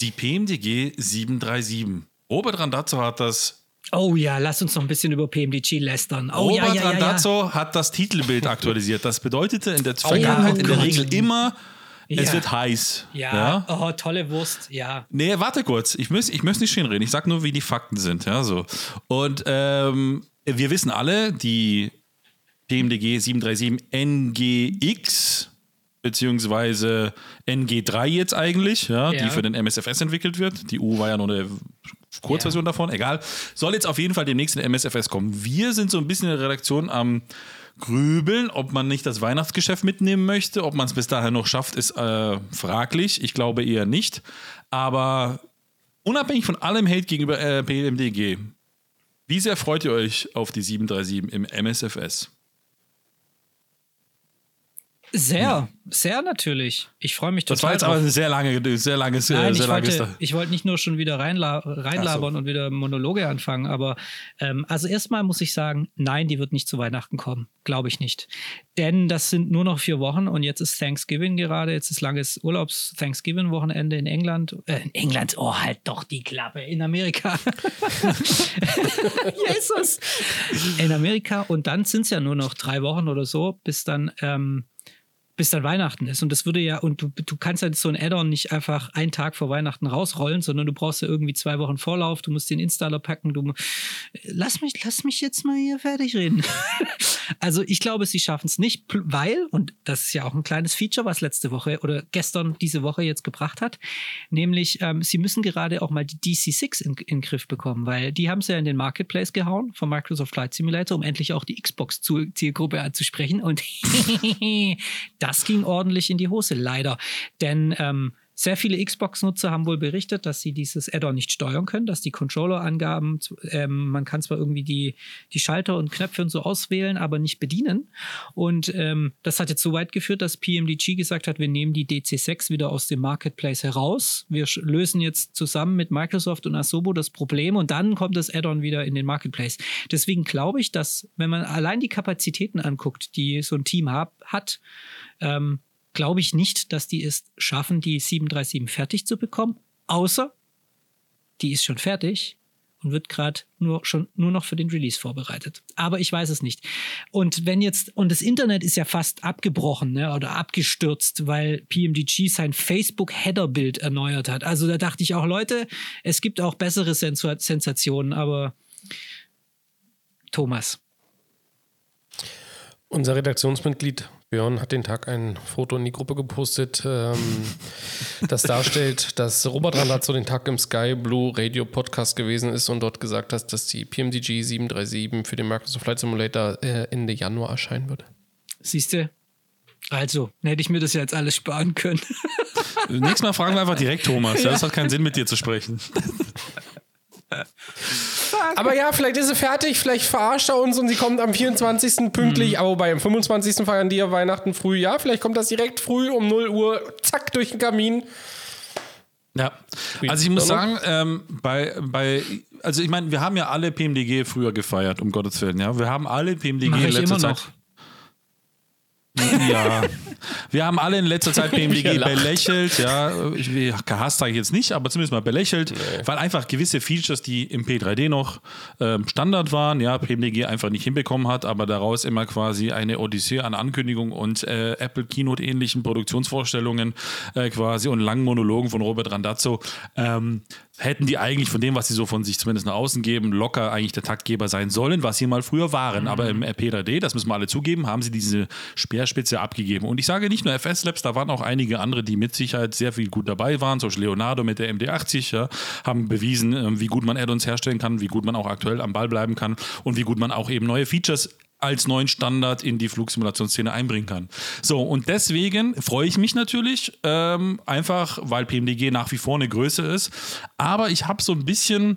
S1: die PMDG 737. Robert Randazzo hat das
S2: Oh ja, lass uns noch ein bisschen über PMDG lästern. Oh
S1: Robert
S2: ja, ja, ja,
S1: Randazzo hat das Titelbild aktualisiert. Das bedeutete in der Vergangenheit oh, in der Regel immer, es wird heiß.
S2: Ja. ja. Oh, tolle Wurst, ja.
S1: Nee, warte kurz. Ich muss, ich muss nicht schön reden. Ich sag nur, wie die Fakten sind. Ja, so. Und ähm, wir wissen alle, die PMDG 737 NGX beziehungsweise NG3 jetzt eigentlich, ja, ja, die für den MSFS entwickelt wird. Die U war ja nur eine Kurzversion ja. davon, egal. Soll jetzt auf jeden Fall demnächst in MSFS kommen. Wir sind so ein bisschen in der Redaktion am Grübeln, ob man nicht das Weihnachtsgeschäft mitnehmen möchte. Ob man es bis dahin noch schafft, ist äh, fraglich. Ich glaube eher nicht. Aber unabhängig von allem Hate gegenüber äh, PMDG, wie sehr freut ihr euch auf die 737 im MSFS?
S2: Sehr, ja. sehr natürlich. Ich freue mich total.
S1: Das war jetzt aber eine sehr lange, sehr langes, Nein, sehr
S2: ich
S1: langes.
S2: Wollte, ich wollte nicht nur schon wieder reinla reinlabern so. und wieder Monologe anfangen, aber ähm, also erstmal muss ich sagen, nein, die wird nicht zu Weihnachten kommen. Glaube ich nicht. Denn das sind nur noch vier Wochen und jetzt ist Thanksgiving gerade, jetzt ist langes Urlaubs-Thanksgiving-Wochenende in England. Äh, in England, oh, halt doch die Klappe. In Amerika. (laughs) (laughs) Jesus! In Amerika und dann sind es ja nur noch drei Wochen oder so, bis dann. Ähm, bis dann Weihnachten ist. Und das würde ja, und du, du kannst halt so ein Add-on nicht einfach einen Tag vor Weihnachten rausrollen, sondern du brauchst ja irgendwie zwei Wochen Vorlauf, du musst den Installer packen, du lass mich, lass mich jetzt mal hier fertig reden. (laughs) also ich glaube, sie schaffen es nicht, weil, und das ist ja auch ein kleines Feature, was letzte Woche oder gestern diese Woche jetzt gebracht hat, nämlich ähm, sie müssen gerade auch mal die DC6 in, in Griff bekommen, weil die haben es ja in den Marketplace gehauen von Microsoft Flight Simulator, um endlich auch die Xbox-Zielgruppe anzusprechen und (laughs) das ging ordentlich in die Hose, leider. Denn ähm, sehr viele Xbox-Nutzer haben wohl berichtet, dass sie dieses Add-on nicht steuern können, dass die Controller-Angaben, ähm, man kann zwar irgendwie die, die Schalter und Knöpfe und so auswählen, aber nicht bedienen. Und ähm, das hat jetzt so weit geführt, dass PMDG gesagt hat, wir nehmen die DC6 wieder aus dem Marketplace heraus. Wir lösen jetzt zusammen mit Microsoft und Asobo das Problem und dann kommt das Add-on wieder in den Marketplace. Deswegen glaube ich, dass, wenn man allein die Kapazitäten anguckt, die so ein Team hab, hat, ähm, glaube ich nicht, dass die es schaffen, die 737 fertig zu bekommen, außer die ist schon fertig und wird gerade nur schon nur noch für den Release vorbereitet. Aber ich weiß es nicht. Und wenn jetzt und das Internet ist ja fast abgebrochen ne, oder abgestürzt, weil PMDG sein Facebook Header Bild erneuert hat. Also da dachte ich auch Leute, es gibt auch bessere Sensor Sensationen, aber Thomas.
S3: Unser Redaktionsmitglied Björn hat den Tag ein Foto in die Gruppe gepostet, ähm, das darstellt, dass Robert Randazzo den Tag im Sky Blue Radio Podcast gewesen ist und dort gesagt hat, dass die PMDG 737 für den Microsoft Flight Simulator äh, Ende Januar erscheinen wird.
S2: Siehst du? Also, hätte ich mir das ja jetzt alles sparen können.
S1: Nächstes Mal fragen wir einfach direkt Thomas. Ja. Das hat keinen (laughs) Sinn, mit dir zu sprechen. (laughs)
S3: Aber ja, vielleicht ist sie fertig, vielleicht verarscht er uns und sie kommt am 24. pünktlich, mhm. aber beim 25. feiern die ja Weihnachten früh. Ja, vielleicht kommt das direkt früh um 0 Uhr, zack, durch den Kamin.
S1: Ja, also ich muss sagen, ähm, bei, bei, also ich meine, wir haben ja alle PMDG früher gefeiert, um Gottes Willen, ja. Wir haben alle PMDG
S2: in letzter Zeit. Noch.
S1: Ja, wir haben alle in letzter Zeit (laughs) BMWG belächelt, ja, ich, gehasst sage ich jetzt nicht, aber zumindest mal belächelt, nee. weil einfach gewisse Features, die im P3D noch ähm, Standard waren, ja, BMWG einfach nicht hinbekommen hat, aber daraus immer quasi eine Odyssee an Ankündigungen und äh, Apple Keynote ähnlichen Produktionsvorstellungen äh, quasi und langen Monologen von Robert Randazzo. Ähm, hätten die eigentlich von dem, was sie so von sich zumindest nach außen geben, locker eigentlich der Taktgeber sein sollen, was sie mal früher waren. Mhm. Aber im RP3D, das müssen wir alle zugeben, haben sie diese Speerspitze abgegeben. Und ich sage nicht nur FS Labs, da waren auch einige andere, die mit Sicherheit sehr viel gut dabei waren. Zum Beispiel Leonardo mit der MD80, ja, haben bewiesen, ähm, wie gut man Add-ons herstellen kann, wie gut man auch aktuell am Ball bleiben kann und wie gut man auch eben neue Features als neuen Standard in die Flugsimulationsszene einbringen kann. So, und deswegen freue ich mich natürlich, ähm, einfach weil PMDG nach wie vor eine Größe ist. Aber ich habe so ein bisschen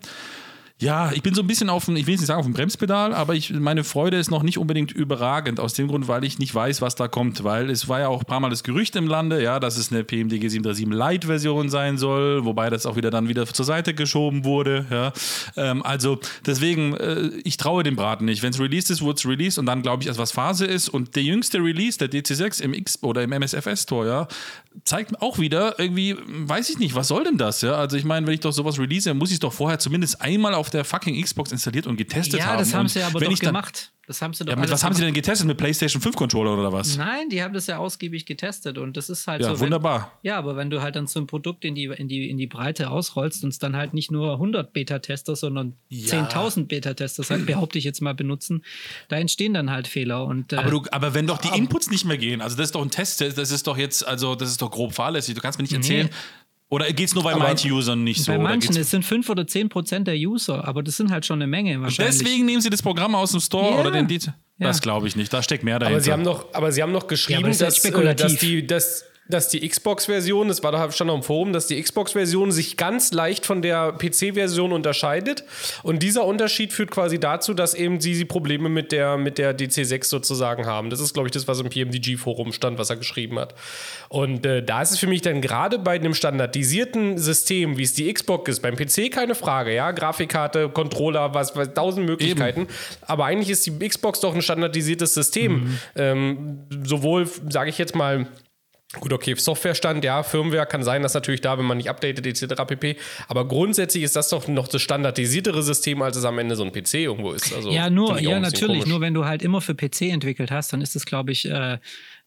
S1: ja, ich bin so ein bisschen auf dem, ich will nicht sagen auf dem Bremspedal, aber ich, meine Freude ist noch nicht unbedingt überragend, aus dem Grund, weil ich nicht weiß, was da kommt, weil es war ja auch ein paar Mal das Gerücht im Lande, ja, dass es eine PMDG 737 Lite-Version sein soll, wobei das auch wieder dann wieder zur Seite geschoben wurde, ja. Ähm, also deswegen, äh, ich traue dem Braten nicht. Wenn es released ist, wurde es released und dann glaube ich, als was Phase ist und der jüngste Release, der DC6 im X oder im MSFS Store, ja, zeigt auch wieder irgendwie, weiß ich nicht, was soll denn das, ja? Also ich meine, wenn ich doch sowas release, muss ich es doch vorher zumindest einmal auf der fucking Xbox installiert und getestet haben.
S2: Ja, das haben sie aber
S1: doch
S2: gemacht. Das haben sie doch
S1: ja, mit was haben sie denn getestet? Mit PlayStation 5 Controller oder was?
S2: Nein, die haben das ja ausgiebig getestet und das ist halt
S1: ja,
S2: so.
S1: wunderbar.
S2: Wenn, ja, aber wenn du halt dann so ein Produkt in die, in die, in die Breite ausrollst und es dann halt nicht nur 100 Beta-Tester, sondern ja. 10.000 Beta-Tester, behaupte ich jetzt mal, benutzen, da entstehen dann halt Fehler. Und,
S1: äh, aber, du, aber wenn doch die Inputs nicht mehr gehen, also das ist doch ein Test, das ist doch jetzt, also das ist doch grob fahrlässig. Du kannst mir nicht erzählen, nee. Oder geht es nur bei aber manchen Usern nicht so?
S2: Bei manchen, es sind 5 oder 10 Prozent der User, aber das sind halt schon eine Menge wahrscheinlich.
S1: Deswegen nehmen sie das Programm aus dem Store yeah. oder den Dienst. Das glaube ich nicht. Da steckt mehr dahinter.
S3: Aber sie haben noch, aber sie haben noch geschrieben, ja, das dass, äh, dass, die, dass, dass die Xbox-Version, das war da stand noch im Forum, dass die Xbox-Version sich ganz leicht von der PC-Version unterscheidet. Und dieser Unterschied führt quasi dazu, dass eben sie, sie Probleme mit der, mit der DC6 sozusagen haben. Das ist, glaube ich, das, was im PMDG-Forum stand, was er geschrieben hat. Und äh, da ist es für mich dann gerade bei einem standardisierten System, wie es die Xbox ist, beim PC keine Frage, ja, Grafikkarte, Controller, was, was tausend Möglichkeiten. Eben. Aber eigentlich ist die Xbox doch ein standardisiertes System. Mhm. Ähm, sowohl, sage ich jetzt mal, Gut, okay, Softwarestand, ja, Firmware kann sein, dass natürlich da, wenn man nicht updatet, etc. pp. Aber grundsätzlich ist das doch noch das standardisiertere System, als es am Ende so ein PC irgendwo ist. Also,
S2: ja, nur, ja, natürlich. Nur wenn du halt immer für PC entwickelt hast, dann ist es, glaube ich, äh,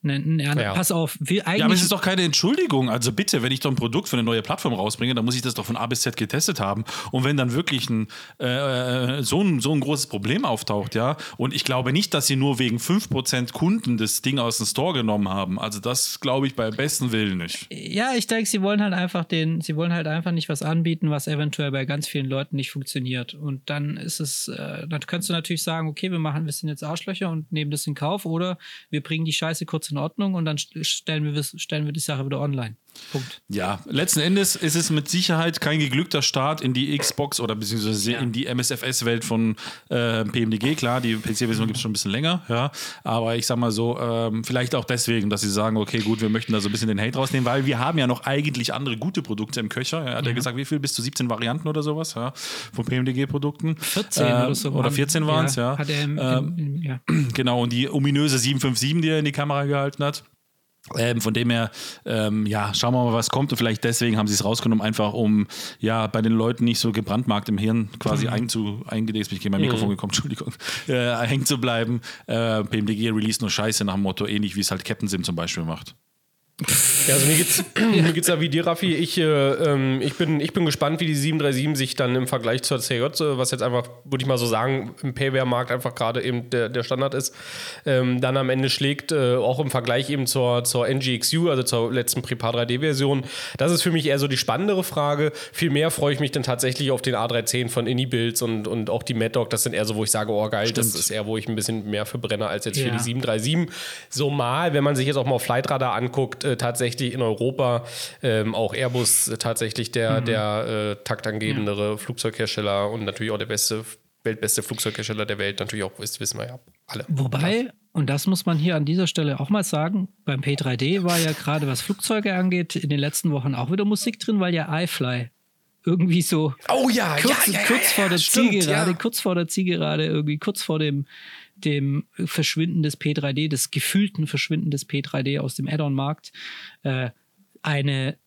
S2: Ne, ne, ja. Pass auf,
S1: wir eigentlich. Ja, aber es ist doch keine Entschuldigung. Also bitte, wenn ich doch ein Produkt für eine neue Plattform rausbringe, dann muss ich das doch von A bis Z getestet haben. Und wenn dann wirklich ein, äh, äh so, ein, so ein großes Problem auftaucht, ja, und ich glaube nicht, dass sie nur wegen 5% Kunden das Ding aus dem Store genommen haben. Also das glaube ich beim besten Willen nicht.
S2: Ja, ich denke, sie wollen halt einfach den, sie wollen halt einfach nicht was anbieten, was eventuell bei ganz vielen Leuten nicht funktioniert. Und dann ist es, äh, dann könntest du natürlich sagen, okay, wir machen, wir sind jetzt Arschlöcher und nehmen das in Kauf oder wir bringen die Scheiße kurz in Ordnung und dann stellen wir, stellen wir die Sache wieder online. Punkt.
S1: Ja, letzten Endes ist es mit Sicherheit kein geglückter Start in die Xbox oder beziehungsweise
S2: Ja.
S1: in die MSFS-Welt von äh, PMDG. Klar, die PC-Version gibt es schon ein bisschen länger, ja. Aber ich sag mal so, ähm, vielleicht auch deswegen, dass sie sagen, okay, gut, wir möchten da so ein bisschen den Hate rausnehmen, weil wir haben ja noch eigentlich andere gute Produkte im Köcher. Er hat ja gesagt, wie viel? Bis zu 17 Varianten oder sowas, ja, von PMDG-Produkten.
S2: 14
S1: Ähm,
S2: oder so.
S1: Oder
S2: waren-
S1: 14 waren es, ja.
S2: Hat er im,
S1: Ähm,
S2: im, ja. (clears throat)
S1: Genau, und die ominöse 757, die er in die Kamera gehalten hat. Ähm, von dem her, ähm, ja, schauen wir mal, was kommt. Und vielleicht deswegen haben sie es rausgenommen, einfach um ja bei den Leuten nicht so gebrandmarkt im Hirn quasi
S2: Mhm.
S1: einzu, eingedeckt. Ich gehe mein Mikrofon gekommen, (laughs) Entschuldigung, äh, hängen zu bleiben. Äh, PMDG release nur Scheiße nach dem Motto, ähnlich wie es halt Captain Sim zum Beispiel macht.
S3: Ja, also mir geht's, (clears throat) mir geht's da wie dir, Raffi. Ich, äh, ähm, ich, bin, ich bin gespannt, wie die 737 sich dann im Vergleich zur CJ, äh, was jetzt einfach, würde ich mal so sagen, im Payware-Markt einfach gerade eben der, der Standard ist, ähm, dann am Ende schlägt, äh, auch im Vergleich eben zur, zur NGXU, also zur letzten Prepar 3D-Version. Das ist für mich eher so die spannendere Frage. Vielmehr freue ich mich dann tatsächlich auf den A310 von Anybuilds und, und auch die Mad Dog. Das sind eher so, wo ich sage, oh geil, das ist eher, wo ich ein bisschen mehr für brenne als jetzt für
S2: Ja.
S3: die 737. So mal, wenn man sich jetzt auch mal auf Flightradar anguckt, äh, tatsächlich in Europa ähm, auch Airbus äh, tatsächlich der, der äh, taktangebendere Flugzeughersteller und natürlich auch der beste, weltbeste Flugzeughersteller der Welt natürlich auch ist, wissen wir ja alle.
S2: Wobei, und das muss man hier an dieser Stelle auch mal sagen, beim P3D war ja gerade was Flugzeuge angeht, in den letzten Wochen auch wieder Musik drin, weil ja iFly irgendwie so
S3: Oh ja,
S2: kurz, kurz vor der Zielgerade,
S3: ja.
S2: kurz vor der Zielgerade, irgendwie kurz vor dem, dem Verschwinden des P3D, des gefühlten Verschwinden des P3D aus dem Add-on-Markt, äh, eine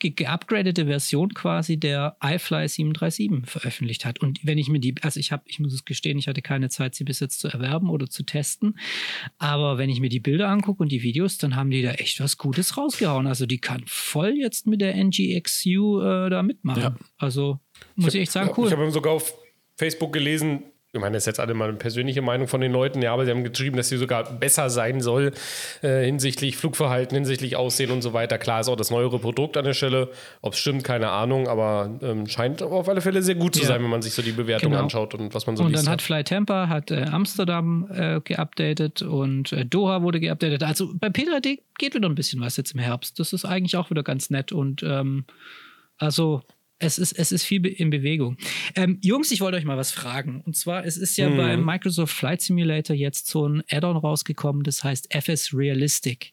S2: geupgradete Version quasi der iFly 737 veröffentlicht hat. Und wenn ich mir die, also ich habe, ich muss es gestehen, ich hatte keine Zeit, sie bis jetzt zu erwerben oder zu testen. Aber wenn ich mir die Bilder angucke und die Videos, dann haben die da echt was Gutes rausgehauen. Also die kann voll jetzt mit der NGXU äh, da mitmachen.
S1: Ja.
S2: Also muss ich echt sagen, cool.
S3: Ich habe sogar auf Facebook gelesen, ich meine, das ist jetzt alle mal eine persönliche Meinung von den Leuten, ja, aber sie haben geschrieben, dass sie sogar besser sein soll äh, hinsichtlich Flugverhalten, hinsichtlich Aussehen und so weiter. Klar ist auch das neuere Produkt an der Stelle. Ob es stimmt, keine Ahnung, aber ähm, scheint auf alle Fälle sehr gut zu
S2: Ja.
S3: sein, wenn man sich so die Bewertung
S2: Genau.
S3: anschaut und was man so
S2: und
S3: liest.
S2: dann hat Fly Tampa hat äh, Amsterdam äh, geupdatet und äh, Doha wurde geupdatet. Also bei P3D geht wieder ein bisschen was jetzt im Herbst. Das ist eigentlich auch wieder ganz nett und ähm, also es ist, es ist viel in Bewegung. Ähm, Jungs, ich wollte euch mal was fragen. Und zwar, es ist ja beim Microsoft Flight Simulator jetzt so ein Add-on rausgekommen, das heißt FS Realistic.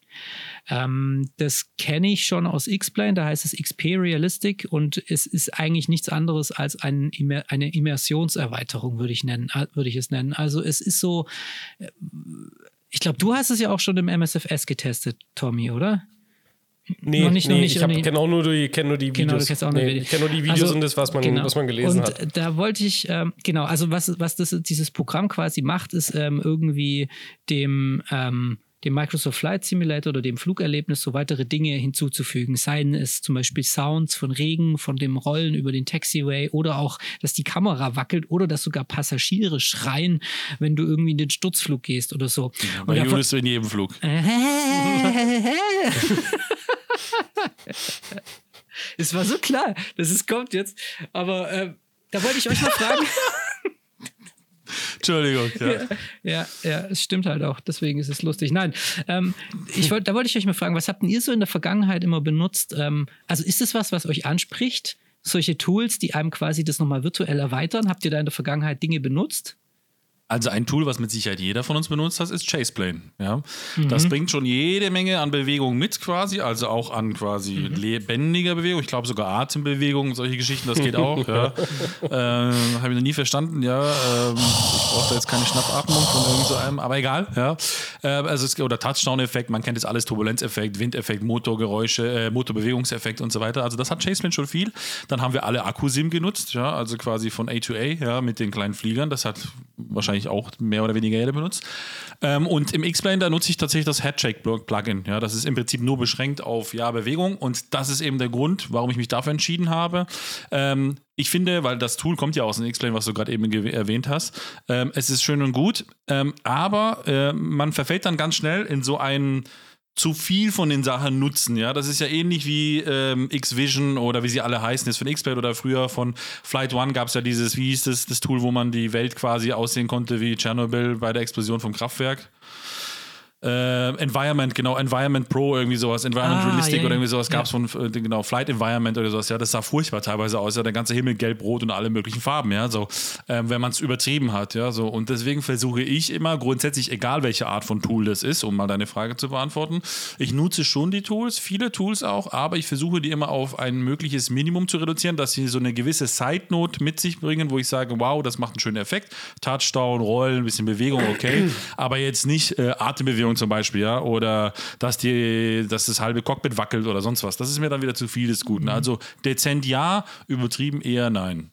S2: Ähm, das kenne ich schon aus X-Plane, da heißt es XP Realistic und es ist eigentlich nichts anderes als ein, eine Immersionserweiterung, würde ich, nennen, äh, würde ich es nennen. Also es ist so, äh, ich glaube, du hast es ja auch schon im MSFS getestet, Tommy, oder?
S3: Nee,
S2: noch nicht- noch
S3: nee,
S2: nicht,
S3: ich habe genau nur die, kenne nur die Videos.
S2: Genau, du kennst auch nur
S3: nee,
S2: Videos.
S3: ich kenne nur die Videos
S2: Also,
S3: und das, was man,
S2: genau.
S3: was man gelesen
S2: und
S3: hat.
S2: äh, da wollte ich, ähm, genau, also was, was das, dieses Programm quasi macht, ist ähm, irgendwie dem, ähm, dem Microsoft Flight Simulator oder dem Flugerlebnis so weitere Dinge hinzuzufügen. Seien es zum Beispiel Sounds von Regen, von dem Rollen über den Taxiway oder auch, dass die Kamera wackelt oder dass sogar Passagiere schreien, wenn du irgendwie in den Sturzflug gehst oder so.
S1: Bei
S2: davon-
S1: Julius in jedem Flug. (laughs) (laughs)
S2: es war so klar, dass es kommt jetzt. Aber äh, da wollte ich euch mal fragen. (laughs)
S1: Entschuldigung. Ja.
S2: ja, ja, es stimmt halt auch. Deswegen ist es lustig. Nein, ähm, ich wollt, da wollte ich euch mal fragen, was habt denn ihr so in der Vergangenheit immer benutzt? Ähm, also ist das was, was euch anspricht? Solche Tools, die einem quasi das nochmal virtuell erweitern? Habt ihr da in der Vergangenheit Dinge benutzt?
S1: Also ein Tool, was mit Sicherheit jeder von uns benutzt hat, ist Chaseplane. Ja?
S2: Mhm.
S1: Das bringt schon jede Menge an Bewegung mit quasi, also auch an quasi
S2: Mhm.
S1: lebendiger Bewegung. Ich glaube sogar Atembewegung, solche Geschichten, das geht (laughs) auch. ja. ähm, Habe ich noch nie verstanden, ja. Ähm, ich brauche da jetzt keine Schnappatmung von irgend so einem, aber egal, ja. Äh, also es, oder Touchdown-Effekt, man kennt jetzt alles, Turbulenzeffekt, Windeffekt, Motorgeräusche, äh, Motorbewegungseffekt und so weiter. Also das hat Chaseplane schon viel. Dann haben wir alle Akkusim genutzt, ja, also quasi von A to A, ja, mit den kleinen Fliegern. Das hat wahrscheinlich auch mehr oder weniger jeder benutzt. Ähm, und im X-Plane, da nutze ich tatsächlich das Headshake-Plugin. Ja, das ist im Prinzip nur beschränkt auf ja, Bewegung. Und das ist eben der Grund, warum ich mich dafür entschieden habe. Ähm, ich finde, weil das Tool kommt ja aus dem X-Plane, was du gerade eben erwähnt hast, ähm, es ist schön und gut, ähm, aber äh, man verfällt dann ganz schnell in so einen zu viel von den Sachen nutzen. Ja, das ist ja ähnlich wie ähm, X-Vision oder wie sie alle heißen, jetzt von X-Plane oder früher von Flight One gab es ja dieses, wie hieß das, das Tool, wo man die Welt quasi aussehen konnte wie Tschernobyl bei der Explosion vom Kraftwerk. Äh, Environment, genau, Environment Pro, irgendwie sowas, Environment
S2: Ah,
S1: Realistic
S2: ja,
S1: oder irgendwie sowas gab es von, äh, genau, Flight Environment oder sowas, ja, das sah furchtbar teilweise aus, ja, der ganze Himmel gelb, rot und alle möglichen Farben, ja, so, ähm, wenn man es übertrieben hat, ja, so, und deswegen versuche ich immer grundsätzlich, egal welche Art von Tool das ist, um mal deine Frage zu beantworten, ich nutze schon die Tools, viele Tools auch, aber ich versuche die immer auf ein mögliches Minimum zu reduzieren, dass sie so eine gewisse Side-Note mit sich bringen, wo ich sage, wow, das macht einen schönen Effekt, Touchdown, Rollen, ein bisschen Bewegung, okay, aber jetzt nicht äh, Atembewegung zum Beispiel, ja, oder dass, die, dass das halbe Cockpit wackelt oder sonst was. Das ist mir dann wieder zu viel des Guten. Also dezent ja, übertrieben eher nein.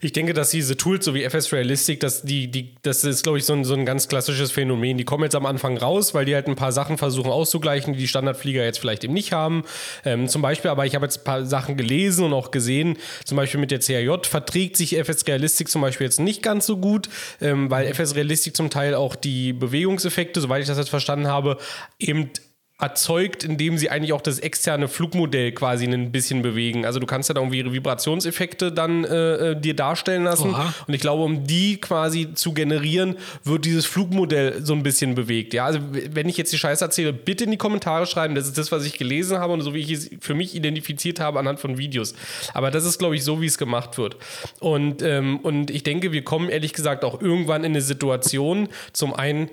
S3: Ich denke, dass diese Tools, so wie FS Realistic, dass die, die, das ist, glaube ich, so ein, so ein ganz klassisches Phänomen. Die kommen jetzt am Anfang raus, weil die halt ein paar Sachen versuchen auszugleichen, die die Standardflieger jetzt vielleicht eben nicht haben. Ähm, zum Beispiel, aber ich habe jetzt ein paar Sachen gelesen und auch gesehen, zum Beispiel mit der CRJ verträgt sich FS Realistic zum Beispiel jetzt nicht ganz so gut, ähm, weil FS Realistic zum Teil auch die Bewegungseffekte, soweit ich das jetzt verstanden habe, eben erzeugt, indem sie eigentlich auch das externe Flugmodell quasi ein bisschen bewegen. Also du kannst ja da irgendwie Vibrationseffekte dann äh, äh, dir darstellen lassen.
S2: Oha.
S3: Und ich glaube, um die quasi zu generieren, wird dieses Flugmodell so ein bisschen bewegt. Ja, also wenn ich jetzt die Scheiße erzähle, bitte in die Kommentare schreiben. Das ist das, was ich gelesen habe und so wie ich es für mich identifiziert habe anhand von Videos. Aber das ist, glaube ich, so, wie es gemacht wird. Und, ähm, und ich denke, wir kommen ehrlich gesagt auch irgendwann in eine Situation, zum einen,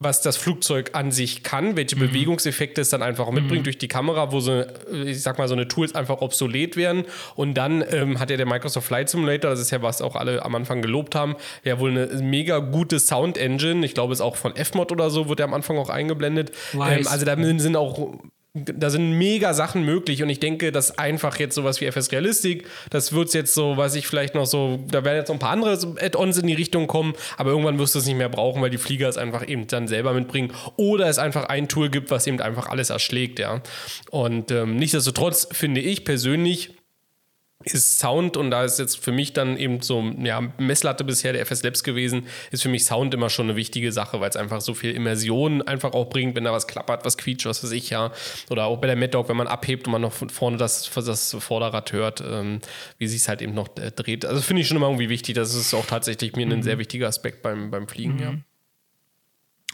S3: was das Flugzeug an sich kann, welche Bewegungseffekte es dann einfach auch mitbringt durch die Kamera, wo so, ich sag mal, so eine Tools einfach obsolet werden. Und dann ähm, hat ja der Microsoft Flight Simulator, das ist ja was auch alle am Anfang gelobt haben, ja wohl eine mega gute Sound Engine. Ich glaube, es ist auch von F-Mod oder so, wird ja am Anfang auch eingeblendet. Ähm, also da sind auch da sind mega Sachen möglich und ich denke, dass einfach jetzt sowas wie FS Realistic, das wird jetzt so, weiß ich, vielleicht noch so, da werden jetzt noch ein paar andere Add-ons in die Richtung kommen, aber irgendwann wirst du es nicht mehr brauchen, weil die Flieger es einfach eben dann selber mitbringen oder es einfach ein Tool gibt, was eben einfach alles erschlägt, ja. Und ähm, nichtsdestotrotz finde ich persönlich, ist Sound, und da ist jetzt für mich dann eben so, ja, Messlatte bisher der FS Labs gewesen, ist für mich Sound immer schon eine wichtige Sache, weil es einfach so viel Immersion einfach auch bringt, wenn da was klappert, was quietscht, was weiß ich, ja. Oder auch bei der Mad Dog, wenn man abhebt und man noch von vorne das, das Vorderrad hört, ähm, wie sich es halt eben noch äh, dreht. Also finde ich schon immer irgendwie wichtig. Das ist auch tatsächlich mir ein sehr wichtiger Aspekt beim, beim Fliegen, ja.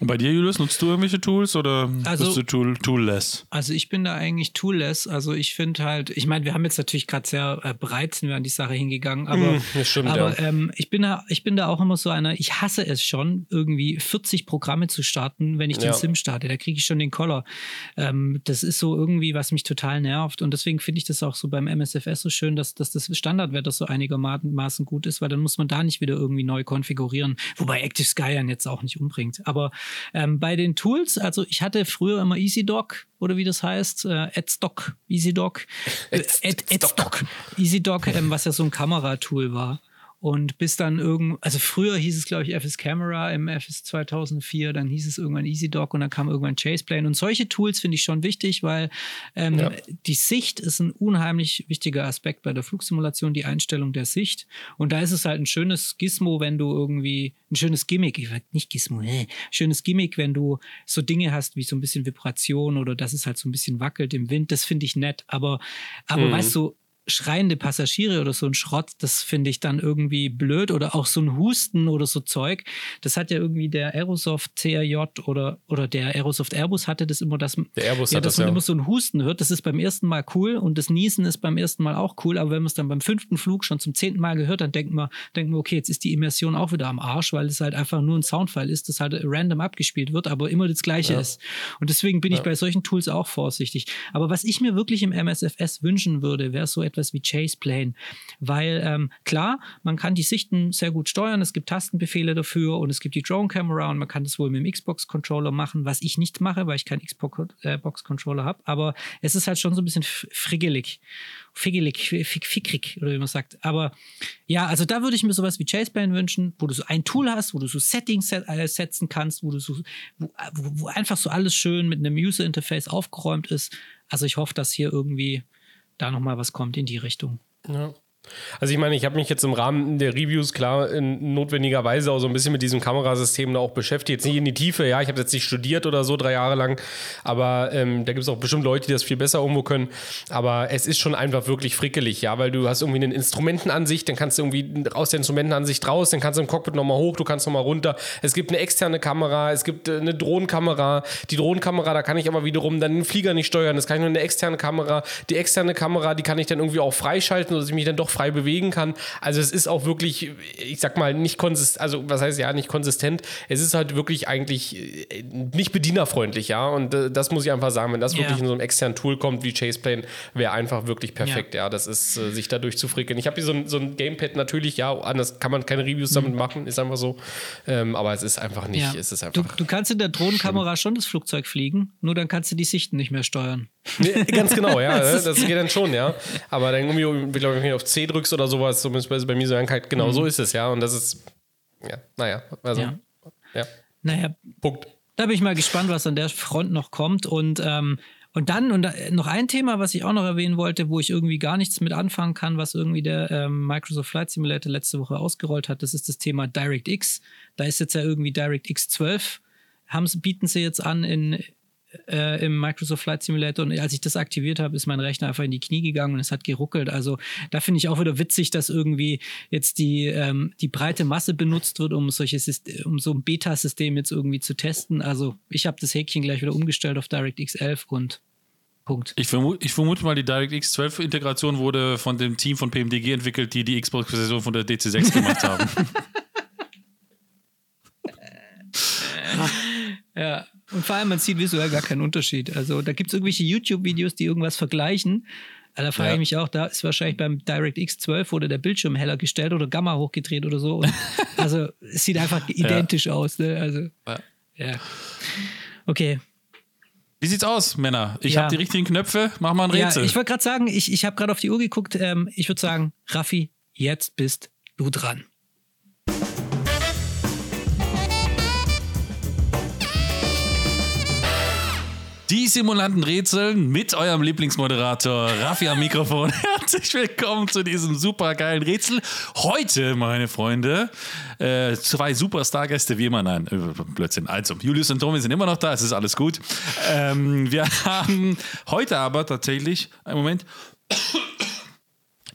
S1: Und bei dir, Julius, nutzt du irgendwelche Tools oder
S2: Also-
S1: bist du tool, toolless?
S2: Also ich bin da eigentlich toolless. Also ich finde halt, ich meine, wir haben jetzt natürlich gerade sehr äh, breit sind wir an die Sache hingegangen, aber,
S3: Mm, stimmt,
S2: aber
S3: ja.
S2: ähm, ich bin da, ich bin da auch immer so einer, ich hasse es schon, irgendwie 40 Programme zu starten, wenn ich den
S3: Ja.
S2: Sim starte. Da kriege ich schon den Koller. Ähm, das ist so irgendwie, was mich total nervt. Und deswegen finde ich das auch so beim MSFS so schön, dass, dass das Standardwetter so einigermaßen gut ist, weil dann muss man da nicht wieder irgendwie neu konfigurieren. Wobei Active Sky jetzt auch nicht umbringt. Aber ähm, bei den Tools, also ich hatte früher immer EasyDock oder wie das heißt, äh, AdStock, EasyDock, äh, Ad, AdStock, (laughs) EasyDock, ähm, was ja so ein Kameratool war. Und bis dann irgend, also früher hieß es, glaube ich, FS Camera im FS 2004, dann hieß es irgendwann EasyDock und dann kam irgendwann Chaseplane. Und solche Tools finde ich schon wichtig, weil ähm,
S3: Ja.
S2: die Sicht ist ein unheimlich wichtiger Aspekt bei der Flugsimulation, die Einstellung der Sicht. Und da ist es halt ein schönes Gizmo, wenn du irgendwie, ein schönes Gimmick, ich sag nicht Gizmo, äh, schönes Gimmick, wenn du so Dinge hast wie so ein bisschen Vibration oder dass es halt so ein bisschen wackelt im Wind, das finde ich nett. Aber, aber
S3: Mhm.
S2: weißt du, schreiende Passagiere oder so ein Schrott, das finde ich dann irgendwie blöd oder auch so ein Husten oder so Zeug. Das hat ja irgendwie der Aerosoft CRJ oder, oder der Aerosoft Airbus hatte das immer, dass,
S3: Der Airbus
S2: ja, dass
S3: das,
S2: man
S3: ja.
S2: immer so ein Husten hört. Das ist beim ersten Mal cool und das Niesen ist beim ersten Mal auch cool, aber wenn man es dann beim fünften Flug schon zum zehnten Mal gehört, dann denkt man, denkt man, okay, jetzt ist die Immersion auch wieder am Arsch, weil es halt einfach nur ein Soundfile ist, das halt random abgespielt wird, aber immer das Gleiche
S3: Ja.
S2: ist. Und deswegen bin ich bei solchen Tools auch vorsichtig. Aber was ich mir wirklich im MSFS wünschen würde, wäre so etwas wie Chaseplane. Weil ähm, klar, man kann die Sichten sehr gut steuern, es gibt Tastenbefehle dafür und es gibt die Drone-Camera und man kann das wohl mit dem Xbox-Controller machen, was ich nicht mache, weil ich keinen Xbox-Controller habe. Aber es ist halt schon so ein bisschen friggelig. Figgelig, fick, fickrig, oder wie man sagt. Aber ja, also da würde ich mir sowas wie Chaseplane wünschen, wo du so ein Tool hast, wo du so Settings set, äh, setzen kannst, wo du so, wo, wo, wo einfach so alles schön mit einem User-Interface aufgeräumt ist. Also ich hoffe, dass hier irgendwie da nochmal was kommt in die Richtung.
S3: Ja. Also ich meine, ich habe mich jetzt im Rahmen der Reviews klar in notwendigerweise auch so ein bisschen mit diesem Kamerasystem da auch beschäftigt. Jetzt nicht in die Tiefe, ja, ich habe jetzt nicht studiert oder so drei Jahre lang, aber ähm, da gibt es auch bestimmt Leute, die das viel besser irgendwo können. Aber es ist schon einfach wirklich frickelig, ja, weil du hast irgendwie eine Instrumentenansicht, dann kannst du irgendwie aus der Instrumentenansicht raus, dann kannst du im Cockpit nochmal hoch, du kannst nochmal runter. Es gibt eine externe Kamera, es gibt äh, eine Drohnenkamera. Die Drohnenkamera, da kann ich aber wiederum dann den Flieger nicht steuern, das kann ich nur eine externe Kamera. Die externe Kamera, die kann ich dann irgendwie auch freischalten, sodass ich mich dann doch frei bewegen kann. Also es ist auch wirklich, ich sag mal, nicht konsistent, also was heißt ja nicht konsistent, es ist halt wirklich eigentlich äh, nicht bedienerfreundlich, ja. Und äh, das muss ich einfach sagen, wenn das
S2: Ja.
S3: wirklich in so einem externen Tool kommt wie Chaseplane, wäre einfach wirklich perfekt, ja. Das ist, äh, sich dadurch zu frickeln. Ich habe hier so ein, so ein Gamepad natürlich, ja, anders kann man keine Reviews damit machen, ist einfach so. Ähm, aber es ist einfach nicht,
S2: Mhm. Ja.
S3: es ist
S2: Du,
S3: einfach.
S2: du kannst in der Drohnenkamera schon das Flugzeug fliegen, nur dann kannst du die Sichten nicht mehr steuern.
S3: Nee, ganz genau, ja. (laughs) das geht dann schon, ja. Aber dann irgendwie, glaube ich, du auf C drückst oder sowas, zumindest bei bei mir so halt, genau so ist es, ja. Und das ist, ja, naja, also,
S2: Mhm. Ja.
S3: ja.
S2: Naja,
S3: Punkt.
S2: Da bin ich mal gespannt, was an der Front noch kommt. Und, ähm, und dann und da, noch ein Thema, was ich auch noch erwähnen wollte, wo ich irgendwie gar nichts mit anfangen kann, was irgendwie der ähm, Microsoft Flight Simulator letzte Woche ausgerollt hat, das ist das Thema DirectX. Da ist jetzt ja irgendwie DirectX 12. Haben, bieten sie jetzt an in, äh, im Microsoft Flight Simulator. Und als ich das aktiviert habe, ist mein Rechner einfach in die Knie gegangen und es hat geruckelt. Also da finde ich auch wieder witzig, dass irgendwie jetzt die, ähm, die breite Masse benutzt wird, um solche Syst- um so ein Beta-System jetzt irgendwie zu testen. Also ich habe das Häkchen gleich wieder umgestellt auf DirectX 11 und Punkt.
S1: Ich, vermu ich vermute mal, die DirectX 12 Integration wurde von dem Team von PMDG entwickelt, die die Xbox-Version von der DC6 gemacht haben. (laughs)
S2: Ja. Und vor allem, man sieht visuell gar keinen Unterschied. Also da gibt es irgendwelche YouTube-Videos, die irgendwas vergleichen. Aber Da frage
S1: Ja.
S2: ich mich auch, da ist wahrscheinlich beim DirectX 12 wurde der Bildschirm heller gestellt oder Gamma hochgedreht oder so. Und (laughs) also es sieht einfach identisch aus. Ne? Also,
S1: Ja.
S2: ja. Okay.
S1: Wie sieht's aus, Männer? Ich
S2: Ja.
S1: habe die richtigen Knöpfe, mach mal ein
S2: Ja,
S1: Rätsel.
S2: ich wollte gerade sagen, ich, ich habe gerade auf die Uhr geguckt. Ähm, ich würde sagen, Raffi, jetzt bist du dran.
S1: Die Simulanten rätseln mit eurem Lieblingsmoderator Raffi am Mikrofon. (laughs) Herzlich willkommen zu diesem supergeilen Rätsel. Heute, meine Freunde, äh, zwei Superstar-Gäste wie immer. Nein, äh, Blödsinn. Also, Julius und Tommy sind immer noch da, es ist alles gut. Ähm, wir (laughs) haben heute aber tatsächlich, einen Moment.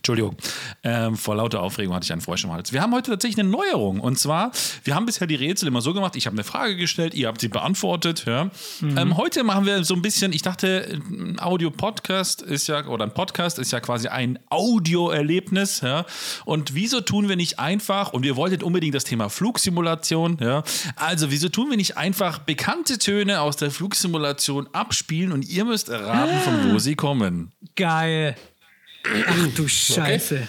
S1: Entschuldigung, ähm, vor lauter Aufregung hatte ich einen Frosch im Hals. Wir haben heute tatsächlich eine Neuerung. Und zwar, wir haben bisher die Rätsel immer so gemacht, ich habe eine Frage gestellt, ihr habt sie beantwortet. Ja. Ähm, heute machen wir so ein bisschen, ich dachte, ein Audio-Podcast ist ja, oder ein Podcast ist ja quasi ein Audioerlebnis. Ja. Und wieso tun wir nicht einfach, und ihr wolltet unbedingt das Thema Flugsimulation, ja, also wieso tun wir nicht einfach bekannte Töne aus der Flugsimulation abspielen und ihr müsst erraten, von wo sie kommen.
S2: Geil. Ach du Scheiße.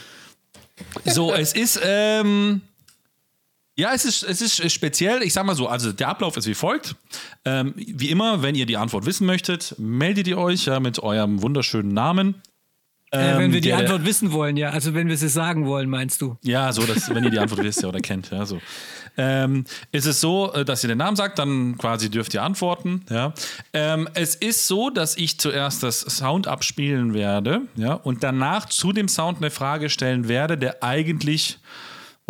S1: So, es ist, ähm, ja, es ist, es ist speziell. Ich sag mal so, also der Ablauf ist wie folgt. Ähm, wie immer, wenn ihr die Antwort wissen möchtet, meldet ihr euch ja mit eurem wunderschönen Namen.
S2: äh, wenn
S1: Ähm,
S2: wir die
S1: der-
S2: Antwort wissen wollen, ja. Also wenn wir sie sagen wollen, meinst du?
S1: Ja, so, dass, wenn ihr die Antwort wisst ja, oder kennt. Ja, so. Ähm, ist es so, äh, dass ihr den Namen sagt, dann quasi dürft ihr antworten. Ja. Ähm, es ist so, dass ich zuerst das Sound abspielen werde ja, und danach zu dem Sound eine Frage stellen werde, der eigentlich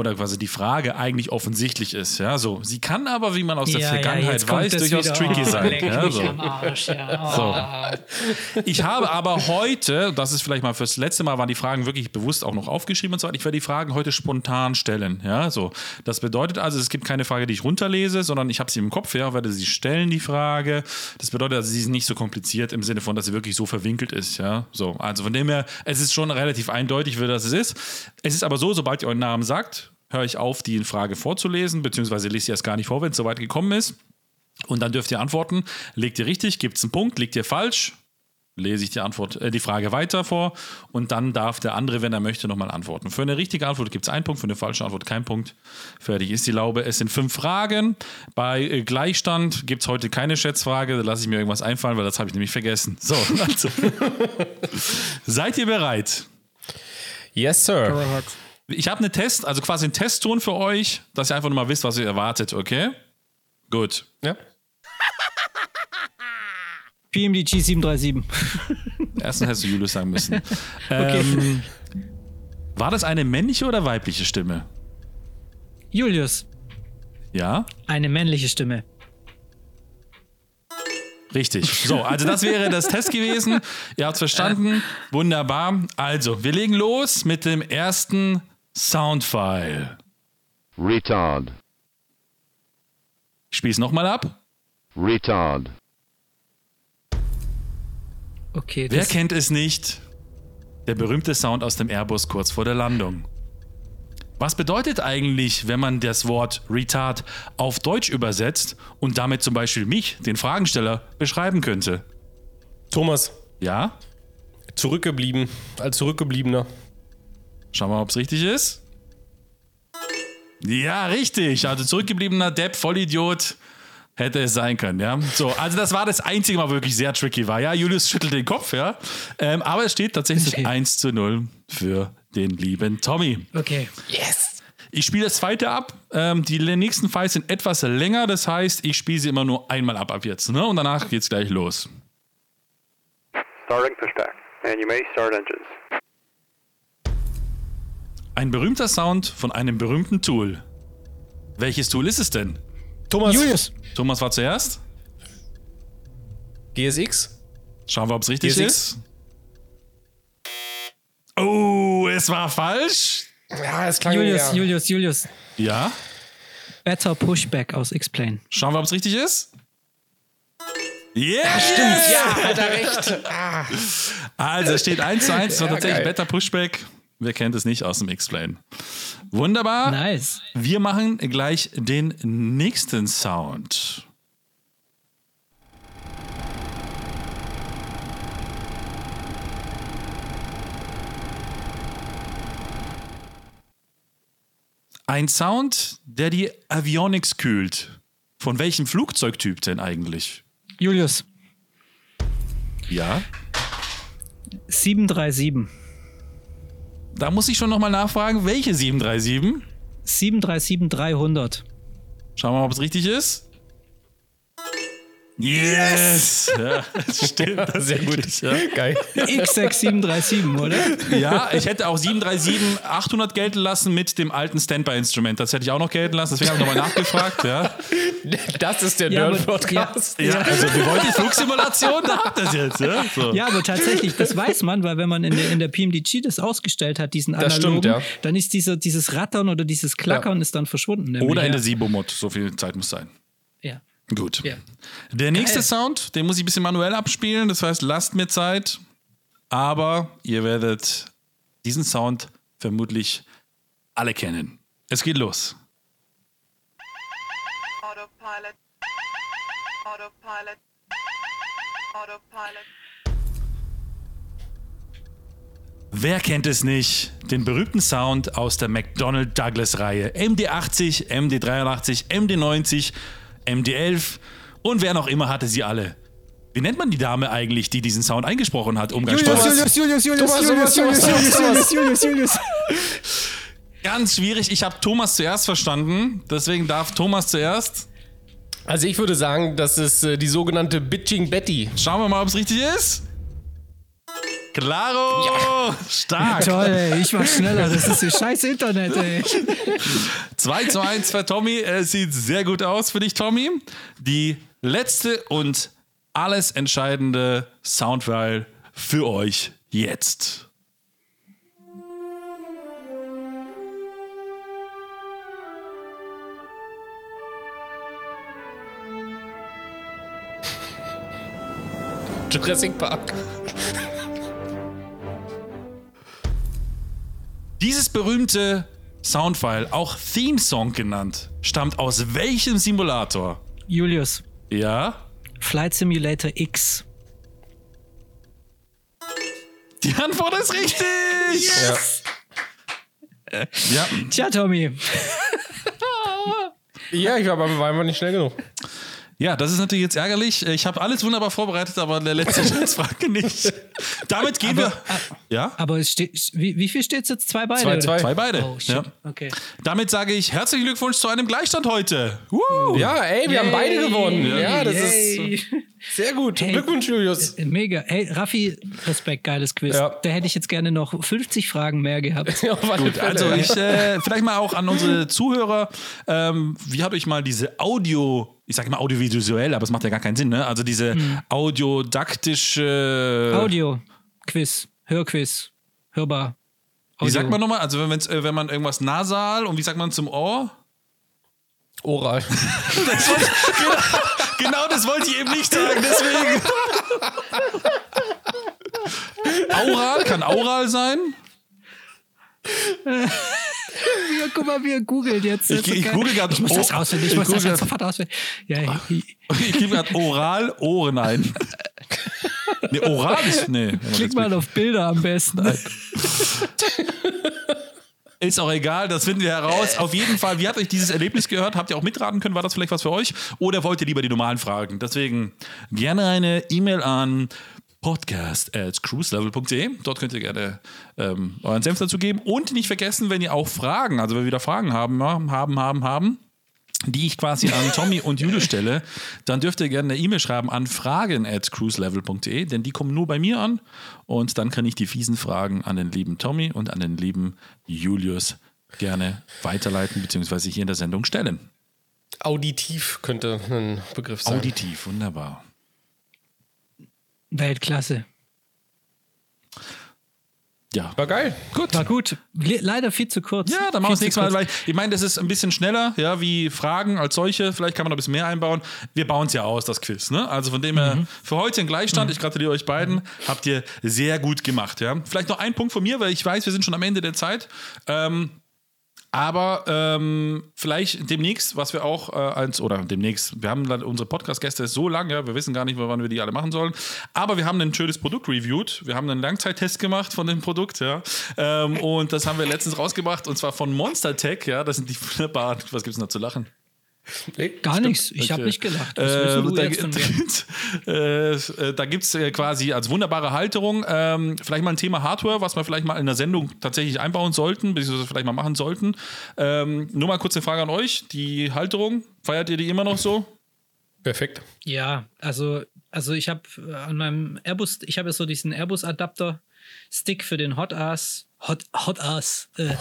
S1: oder quasi die Frage eigentlich offensichtlich ist. Ja, so. Sie kann aber, wie man aus der Vergangenheit
S2: jetzt kommt
S1: weiß, durchaus tricky
S2: oh,
S1: sein. Ja, so.
S2: Arsch, ja. (laughs) Oh.
S1: Ich habe aber heute, das ist vielleicht mal fürs letzte Mal, waren die Fragen wirklich bewusst auch noch aufgeschrieben und so weiter. Ich werde die Fragen heute spontan stellen. Ja, so. Das bedeutet also, es gibt keine Frage, die ich runterlese, sondern ich habe sie im Kopf, ja, werde sie stellen, die Frage. Das bedeutet also, sie ist nicht so kompliziert im Sinne von, dass sie wirklich so verwinkelt ist. Ja, so. Also von dem her, es ist schon relativ eindeutig, wie das ist. Es ist aber so, sobald ihr euren Namen sagt, höre ich auf, die Frage vorzulesen, beziehungsweise lese sie erst gar nicht vor, wenn es soweit gekommen ist. Und dann dürft ihr antworten. Legt ihr richtig, gibt es einen Punkt, legt ihr falsch, lese ich die Antwort, äh, die Frage weiter vor und dann darf der andere, wenn er möchte, nochmal antworten. Für eine richtige Antwort gibt es einen Punkt, für eine falsche Antwort kein Punkt. Fertig ist die Laube. Es sind fünf Fragen. Bei äh, Gleichstand gibt es heute keine Schätzfrage. Da lasse ich mir irgendwas einfallen, weil das habe ich nämlich vergessen. So, (laughs) also. Seid ihr bereit?
S3: Yes, Sir.
S1: Ich habe einen Test, also quasi einen Testton für euch, dass ihr einfach nur mal wisst, was ihr erwartet, okay? Gut.
S3: Ja.
S2: PMDG 737.
S1: Erstens hättest du Julius sagen müssen. (laughs) ähm, War das eine männliche oder weibliche Stimme?
S2: Julius,
S1: Ja?
S2: eine männliche Stimme.
S1: Richtig. So, also das wäre das Test gewesen. Ihr habt es verstanden. Wunderbar. Also, wir legen los mit dem ersten Soundfile.
S4: retard,
S1: Ich spiele es nochmal ab.
S4: retard,
S2: Okay,
S1: Wer kennt es nicht? Der berühmte Sound aus dem Airbus kurz vor der Landung. Was bedeutet eigentlich, wenn man das Wort retard auf Deutsch übersetzt und damit zum Beispiel mich, den Fragensteller, beschreiben könnte?
S3: Thomas,
S1: Ja?
S3: zurückgeblieben, als Zurückgebliebener.
S1: Schauen wir mal, ob es richtig ist. Ja, richtig. Also zurückgebliebener Depp, Vollidiot. Hätte es sein können, ja. So, also das war das einzige Mal wirklich sehr tricky war, ja. Julius schüttelt den Kopf, ja. Ähm, aber es steht tatsächlich
S2: okay.
S1: 1 zu 0 für den lieben Tommy.
S2: okay.
S3: Yes!
S1: Ich spiele das zweite ab. Ähm, die nächsten Files sind etwas länger, das heißt, ich spiele sie immer nur einmal ab ab jetzt, ne? Und danach geht's gleich los.
S5: Starting pushback, and you may start engines.
S1: Ein berühmter Sound von einem berühmten Tool. Welches Tool ist es denn?
S3: Thomas,
S2: Julius,
S1: Thomas war zuerst.
S3: GSX?
S1: Schauen wir, ob es richtig
S3: GSX?
S1: ist. Oh, es war falsch.
S3: Ja, es klang
S2: Julius,
S3: ja.
S2: Julius, Julius.
S1: Ja.
S2: Better Pushback aus Explain.
S1: Schauen wir, ob es richtig ist. Yeah, stimmt.
S3: Ja, hat er recht.
S1: Also, es steht 1 zu 1. Das war
S3: Ja,
S1: tatsächlich
S3: geil.
S1: Better Pushback. Wer kennt es nicht aus dem Explain? Wunderbar.
S2: Nice.
S1: Wir machen gleich den nächsten Sound. Ein Sound, der die Avionics kühlt. Von welchem Flugzeugtyp denn eigentlich?
S2: Julius,
S1: Ja,
S2: 737.
S1: da muss ich schon nochmal nachfragen, welche 737?
S2: 737-300.
S1: Schauen wir mal, ob es richtig ist. Yes! Ja, stimmt.
S3: Sehr gut.
S1: Ja.
S3: Geil.
S2: X6737, oder?
S1: ja, ich hätte auch 737 800 gelten lassen mit dem alten Standby-Instrument. Das hätte ich auch noch gelten lassen, deswegen habe ich nochmal nachgefragt. Ja.
S3: Das ist der
S2: Ja,
S3: Nerd-Podcast.
S1: ja, also wir wollten die Flugsimulation, da habt ihr das jetzt. Ja, so.
S2: Ja, aber tatsächlich, das weiß man, weil wenn man in der, in der PMDG das ausgestellt hat, diesen
S3: Das
S2: analogen,
S3: stimmt, ja.
S2: dann ist dieser, dieses Rattern oder dieses Klackern ist dann verschwunden.
S1: Oder in
S2: ja.
S1: der Sibomod, so viel Zeit muss sein. Gut.
S2: Ja.
S1: Der nächste
S2: Geil.
S1: Sound, den muss ich ein bisschen manuell abspielen, das heißt, lasst mir Zeit. Aber ihr werdet diesen Sound vermutlich alle kennen. Es geht los.
S6: Autopilot. Autopilot. Autopilot.
S1: Wer kennt es nicht? Den berühmten Sound aus der McDonnell Douglas Reihe. MD80, MD83, MD90, MD11 und wer noch immer hatte sie alle. Wie nennt man die Dame eigentlich, die diesen Sound eingesprochen hat? Umgangssprachlich.
S2: Julius, Julius, Julius,
S3: Thomas,
S2: Julius, Julius, Julius. Julius, Julius, Julius.
S1: Ganz schwierig. Ich habe Thomas zuerst verstanden. Deswegen darf Thomas zuerst.
S3: Also ich würde sagen, das ist äh, die sogenannte Bitching Betty.
S1: Schauen wir mal, ob es richtig ist. Claro! Stark!
S2: Toll, ey, ich war schneller. Das ist das scheiß Internet, ey.
S1: 2 zu 1 für Tommy. Es sieht sehr gut aus für dich, Tommy. Die letzte und alles entscheidende Soundfile für euch jetzt.
S3: Jurassic Park.
S1: Dieses berühmte Soundfile, auch Theme Song genannt, stammt aus welchem Simulator?
S2: Julius,
S1: Ja?
S2: Flight Simulator X.
S1: Die Antwort ist richtig!
S3: Ja.
S1: Ja.
S2: Tja, Tommy.
S3: ja, ich war aber war einfach nicht schnell genug.
S1: Ja, das ist natürlich jetzt ärgerlich. Ich habe alles wunderbar vorbereitet, aber der letzte (laughs) Scheißfrage nicht. Damit gehen wir. Ja?
S2: Aber es steht, wie, wie viel steht es jetzt? Zwei beide?
S3: Zwei, zwei.
S1: Zwei beide.
S2: Oh, shit.
S1: ja.
S2: Okay.
S1: Damit sage ich herzlichen Glückwunsch zu einem Gleichstand heute. Woo!
S3: Ja, ey, wir haben beide gewonnen. Ja, das
S2: Yay.
S3: ist sehr gut.
S2: Hey.
S3: Glückwunsch, Julius.
S2: Mega. Hey, Raffi, Respekt, geiles Quiz.
S3: Ja.
S2: Da hätte ich jetzt gerne noch 50 Fragen mehr gehabt. (laughs)
S3: Ja, auf alle
S1: Gut,
S3: Fälle.
S1: also ich äh, vielleicht mal auch an unsere Zuhörer. Ähm, wie hat euch mal diese Audio, ich sage immer audiovisuell, aber es macht ja gar keinen Sinn, ne? Also diese audiodaktische.
S2: Audio, Quiz, Hörquiz, hörbar.
S1: Wie sagt man nochmal? Also wenn, äh, wenn man irgendwas nasal und wie sagt man zum Ohr?
S3: Oral. (laughs)
S1: Das wollte ich, genau, genau das wollte ich eben nicht sagen, deswegen. Aural kann aural sein. (laughs) (laughs)
S2: Ja, guck mal, wie er googelt jetzt.
S1: Ich- ich
S2: geil.
S1: google grad-
S2: Ich muss das rausfinden. Ich,
S1: ich
S2: muss das
S1: grad-
S2: sofort rausfinden. Ja, ja. (laughs)
S1: Ich gebe gerade oral Ohren ein. (laughs) Nee, oral ist. Nee.
S2: Klick mal auf Bilder am besten.
S1: Ist auch egal, das finden wir heraus. Auf jeden Fall, wie hat euch dieses Erlebnis gehört? Habt ihr auch mitraten können? War das vielleicht was für euch? Oder wollt ihr lieber die normalen Fragen? Deswegen gerne eine E-Mail an podcast at cruiselevel.de. Dort könnt ihr gerne ähm, euren Senf dazu geben. Und nicht vergessen, wenn ihr auch Fragen, also wenn wir wieder Fragen haben, haben, haben, haben, die ich quasi an (laughs) Tommy und Julius stelle, dann dürft ihr gerne eine E-Mail schreiben an fragen at cruiselevel.de, denn die kommen nur bei mir an und dann kann ich die fiesen Fragen an den lieben Tommy und an den lieben Julius gerne weiterleiten bzw. hier in der Sendung stellen.
S3: Auditiv könnte ein Begriff sein.
S1: Auditiv, wunderbar.
S2: Weltklasse.
S1: Ja.
S3: War geil.
S1: Gut.
S2: War gut. Le leider viel zu kurz.
S1: Ja, dann machen wir es nächstes Mal, weil ich meine, das ist ein bisschen schneller, ja, wie Fragen als solche. Vielleicht kann man noch ein bisschen mehr einbauen. Wir bauen es ja aus, das Quiz, ne? Also von dem her,
S2: Mhm.
S1: für heute ein Gleichstand. Ich gratuliere euch beiden. Habt ihr sehr gut gemacht, ja. Vielleicht noch ein Punkt von mir, weil ich weiß, wir sind schon am Ende der Zeit. Ähm, aber ähm, vielleicht demnächst, was wir auch äh, als, oder demnächst, wir haben dann unsere Podcast-Gäste so lang, ja, wir wissen gar nicht, wann wir die alle machen sollen. Aber wir haben ein schönes Produkt reviewed. Wir haben einen Langzeittest gemacht von dem Produkt, ja. Ähm, und das haben wir letztens rausgebracht und zwar von Monster Tech, ja. Das sind die wunderbaren, was gibt's da zu lachen?
S2: Gar nichts. Ich habe
S1: Okay.
S2: nicht gelacht. Was
S1: Äh, da
S2: jetzt (laughs)
S1: äh, äh, da gibt es äh, quasi als wunderbare Halterung ähm, vielleicht mal ein Thema Hardware, was wir vielleicht mal in der Sendung tatsächlich einbauen sollten, beziehungsweise vielleicht mal machen sollten. Ähm, nur mal kurz eine Frage an euch. Die Halterung, feiert ihr die immer noch so?
S3: Perfekt.
S2: Ja, also, also ich habe an meinem Airbus, ich habe ja so diesen Airbus-Adapter-Stick für den Hot Ass. Hot, Hot Ass. Äh,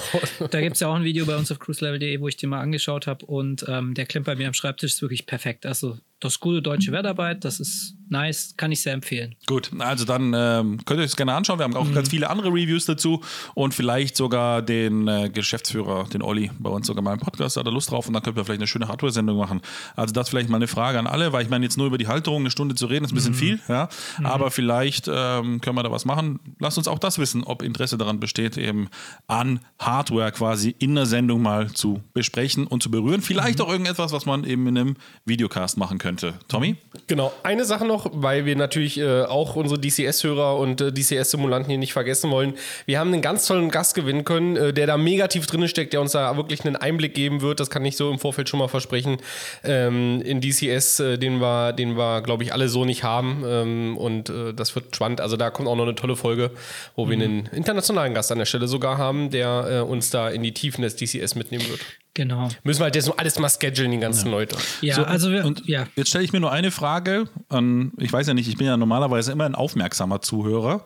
S2: da gibt es ja auch ein Video bei uns auf cruiselevel.de, wo ich den mal angeschaut habe und ähm, der klemmt bei mir am Schreibtisch, ist wirklich perfekt. Also, das ist gute deutsche Wertarbeit, das ist nice, kann ich sehr empfehlen.
S1: Gut, also dann ähm, könnt ihr euch das gerne anschauen. Wir haben auch ganz viele andere Reviews dazu und vielleicht sogar den äh, Geschäftsführer, den Olli, bei uns sogar mal im Podcast, hat er Lust drauf und dann können wir vielleicht eine schöne Hardware-Sendung machen. Also das vielleicht mal eine Frage an alle, weil ich meine, jetzt nur über die Halterung eine Stunde zu reden, ist ein bisschen viel, ja. Aber vielleicht ähm, können wir da was machen. Lasst uns auch das wissen, ob Interesse daran besteht, eben an Hardware quasi in der Sendung mal zu besprechen und zu berühren. Vielleicht auch irgendetwas, was man eben in einem Videocast machen könnte. Tommy?
S3: Genau, eine Sache noch, weil wir natürlich äh, auch unsere DCS-Hörer und äh, DCS-Simulanten hier nicht vergessen wollen. Wir haben einen ganz tollen Gast gewinnen können, äh, der da mega tief drin steckt, der uns da wirklich einen Einblick geben wird. Das kann ich so im Vorfeld schon mal versprechen. Ähm, in DCS, äh, den wir, den wir glaube ich, alle so nicht haben. Ähm, und äh, das wird spannend. Also da kommt auch noch eine tolle Folge, wo wir einen internationalen Gast an der Stelle sogar haben, der äh, uns da in die Tiefen des DCS mitnehmen wird.
S2: Genau.
S3: Müssen wir halt jetzt nur alles mal schedulen, die ganzen Leute.
S2: Ja,
S1: So,
S2: also wir,
S1: und
S2: ja.
S1: jetzt stelle ich mir nur eine Frage an, ich weiß ja nicht, ich bin ja normalerweise immer ein aufmerksamer Zuhörer.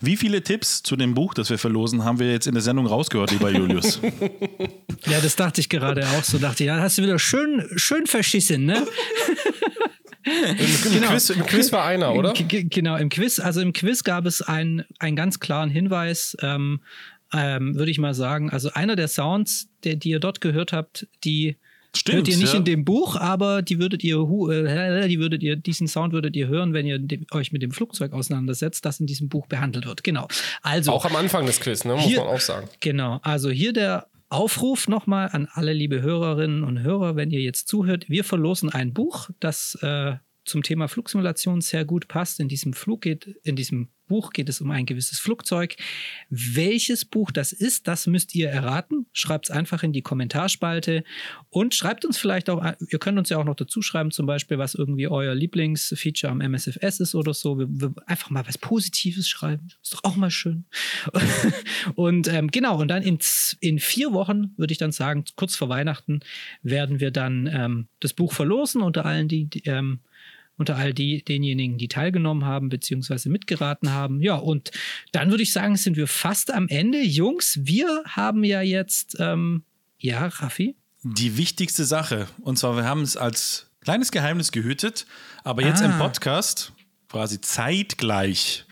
S1: Wie viele Tipps zu dem Buch, das wir verlosen, haben wir jetzt in der Sendung rausgehört, lieber Julius? (laughs) (laughs)
S2: Ja, das dachte ich gerade auch so. Dachte, ja, hast du wieder schön, schön verschissen, ne? (laughs)
S3: Im, Quiz, Im Quiz war einer, oder?
S2: Genau, im Quiz, also im Quiz gab es ein, einen ganz klaren Hinweis, ähm, ähm, würde ich mal sagen. Also einer der Sounds, der, die ihr dort gehört habt, die
S1: Stimmt,
S2: hört ihr nicht
S1: ja.
S2: in dem Buch, aber die würdet ihr, äh, die würdet ihr, diesen Sound würdet ihr hören, wenn ihr euch mit dem Flugzeug auseinandersetzt, das in diesem Buch behandelt wird. Genau. Also
S3: Auch am Anfang des Quiz, ne? muss
S2: Hier-
S3: man auch sagen.
S2: Genau, also hier der Aufruf nochmal an alle liebe Hörerinnen und Hörer, wenn ihr jetzt zuhört. Wir verlosen ein Buch, das äh, zum Thema Flugsimulation sehr gut passt. In diesem Flug geht, in diesem Buch geht es um ein gewisses Flugzeug. Welches Buch das ist, das müsst ihr erraten. Schreibt es einfach in die Kommentarspalte und schreibt uns vielleicht auch, ihr könnt uns ja auch noch dazu schreiben, zum Beispiel, was irgendwie euer Lieblingsfeature am MSFS ist oder so. Wir, wir einfach mal was Positives schreiben. Ist doch auch mal schön. (laughs) und ähm, genau, und dann in, in vier Wochen, würde ich dann sagen, kurz vor Weihnachten, werden wir dann ähm, das Buch verlosen unter allen, die, die ähm, unter all die, denjenigen, die teilgenommen haben, beziehungsweise mitgeraten haben. Ja, und dann würde ich sagen, sind wir fast am Ende. Jungs, wir haben ja jetzt, ähm, ja, Raffi?
S1: Die wichtigste Sache. Und zwar, wir haben es als kleines Geheimnis gehütet, aber jetzt
S2: Ah.
S1: im Podcast, quasi zeitgleich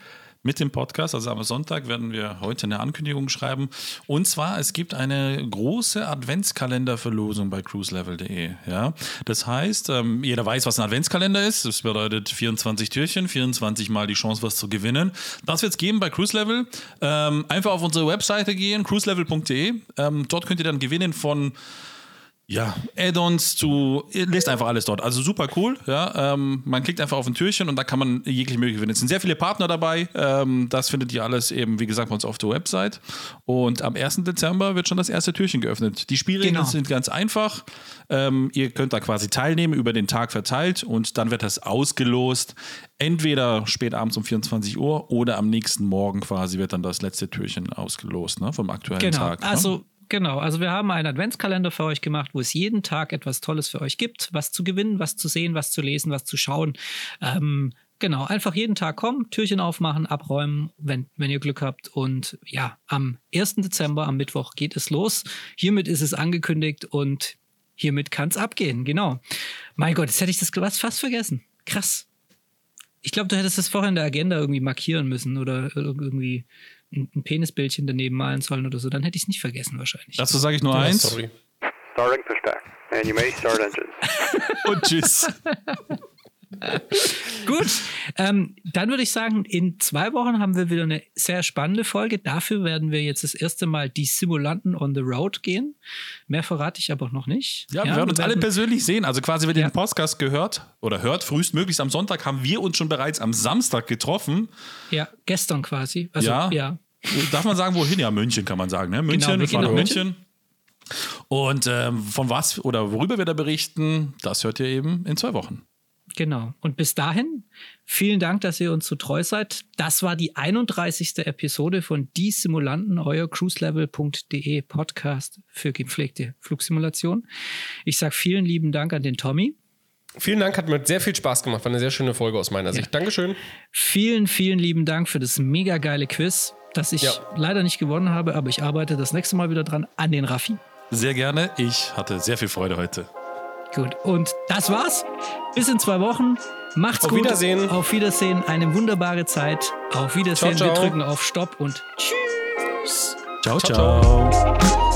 S1: mit dem Podcast, also am Sonntag werden wir heute eine Ankündigung schreiben. Und zwar, es gibt eine große Adventskalenderverlosung bei cruiselevel.de. Ja? Das heißt, ähm, jeder weiß, was ein Adventskalender ist. Das bedeutet 24 Türchen, 24 Mal die Chance, was zu gewinnen. Das wird es geben bei Cruise Level. Ähm, einfach auf unsere Webseite gehen, cruiselevel.de. Ähm, dort könnt ihr dann gewinnen von ja, Add-ons zu, ihr lest einfach alles dort. Also super cool. Ja, ähm, man klickt einfach auf ein Türchen und da kann man jegliche Möglichkeit gewinnen. Es sind sehr viele Partner dabei. Ähm, das findet ihr alles eben, wie gesagt, bei uns auf der Website. Und am 1. Dezember wird schon das erste Türchen geöffnet. Die Spielregeln
S2: Genau.
S1: sind ganz einfach. Ähm, ihr könnt da quasi teilnehmen, über den Tag verteilt und dann wird das ausgelost. Entweder spät abends um 24 Uhr oder am nächsten Morgen quasi wird dann das letzte Türchen ausgelost, ne, vom aktuellen
S2: Genau.
S1: Tag. Ne?
S2: Also, genau. Also, wir haben einen Adventskalender für euch gemacht, wo es jeden Tag etwas Tolles für euch gibt. Was zu gewinnen, was zu sehen, was zu lesen, was zu schauen. Ähm, genau. Einfach jeden Tag kommen, Türchen aufmachen, abräumen, wenn, wenn ihr Glück habt. Und ja, am 1. Dezember, am Mittwoch, geht es los. Hiermit ist es angekündigt und hiermit kann es abgehen. Genau. Mein Gott, jetzt hätte ich das fast vergessen. Krass. Ich glaube, du hättest das vorher in der Agenda irgendwie markieren müssen oder ir- irgendwie ein Penisbildchen daneben malen sollen oder so. Dann hätte ich es nicht vergessen wahrscheinlich.
S1: Dazu sage ich nur
S3: Ja,
S1: eins.
S3: sorry.
S5: Starting pushback. And you may start engines. (laughs)
S1: Und tschüss. (laughs) (laughs)
S2: Gut, ähm, dann würde ich sagen, in zwei Wochen haben wir wieder eine sehr spannende Folge. Dafür werden wir jetzt das erste Mal die Simulanten on the Road gehen. Mehr verrate ich aber noch nicht.
S1: Ja, wir werden uns alle persönlich sehen. Also quasi, wenn ihr
S2: Ja.
S1: den Podcast gehört oder hört, frühestmöglichst am Sonntag, haben wir uns schon bereits am Samstag getroffen.
S2: Ja, gestern quasi. Also,
S1: Ja.
S2: ja.
S1: Darf man sagen, wohin? Ja, München kann man sagen. Ne? München,
S2: Genau, wir
S1: fahren nach
S2: nach
S1: München. Und ähm, von was oder worüber wir da berichten, das hört ihr eben in zwei Wochen.
S2: Genau. Und bis dahin, vielen Dank, dass ihr uns so treu seid. Das war die 31. Episode von Die Simulanten, euer cruiselevel.de Podcast für gepflegte Flugsimulation. Ich sage vielen lieben Dank an den Tommy.
S3: Vielen Dank, hat mir sehr viel Spaß gemacht. War eine sehr schöne Folge aus meiner Sicht. Dankeschön.
S2: Vielen, vielen lieben Dank für das mega geile Quiz, das ich
S3: Ja.
S2: leider nicht gewonnen habe, aber ich arbeite das nächste Mal wieder dran an den Raffi.
S1: Sehr gerne. Ich hatte sehr viel Freude heute.
S2: Gut, und das war's. Bis in zwei Wochen. Macht's
S3: Auf
S2: gut.
S3: Wiedersehen.
S2: Auf Wiedersehen. Eine wunderbare Zeit. Auf Wiedersehen.
S3: Ciao, ciao.
S2: Wir drücken auf Stopp und tschüss.
S1: Ciao,
S3: Ciao,
S1: ciao.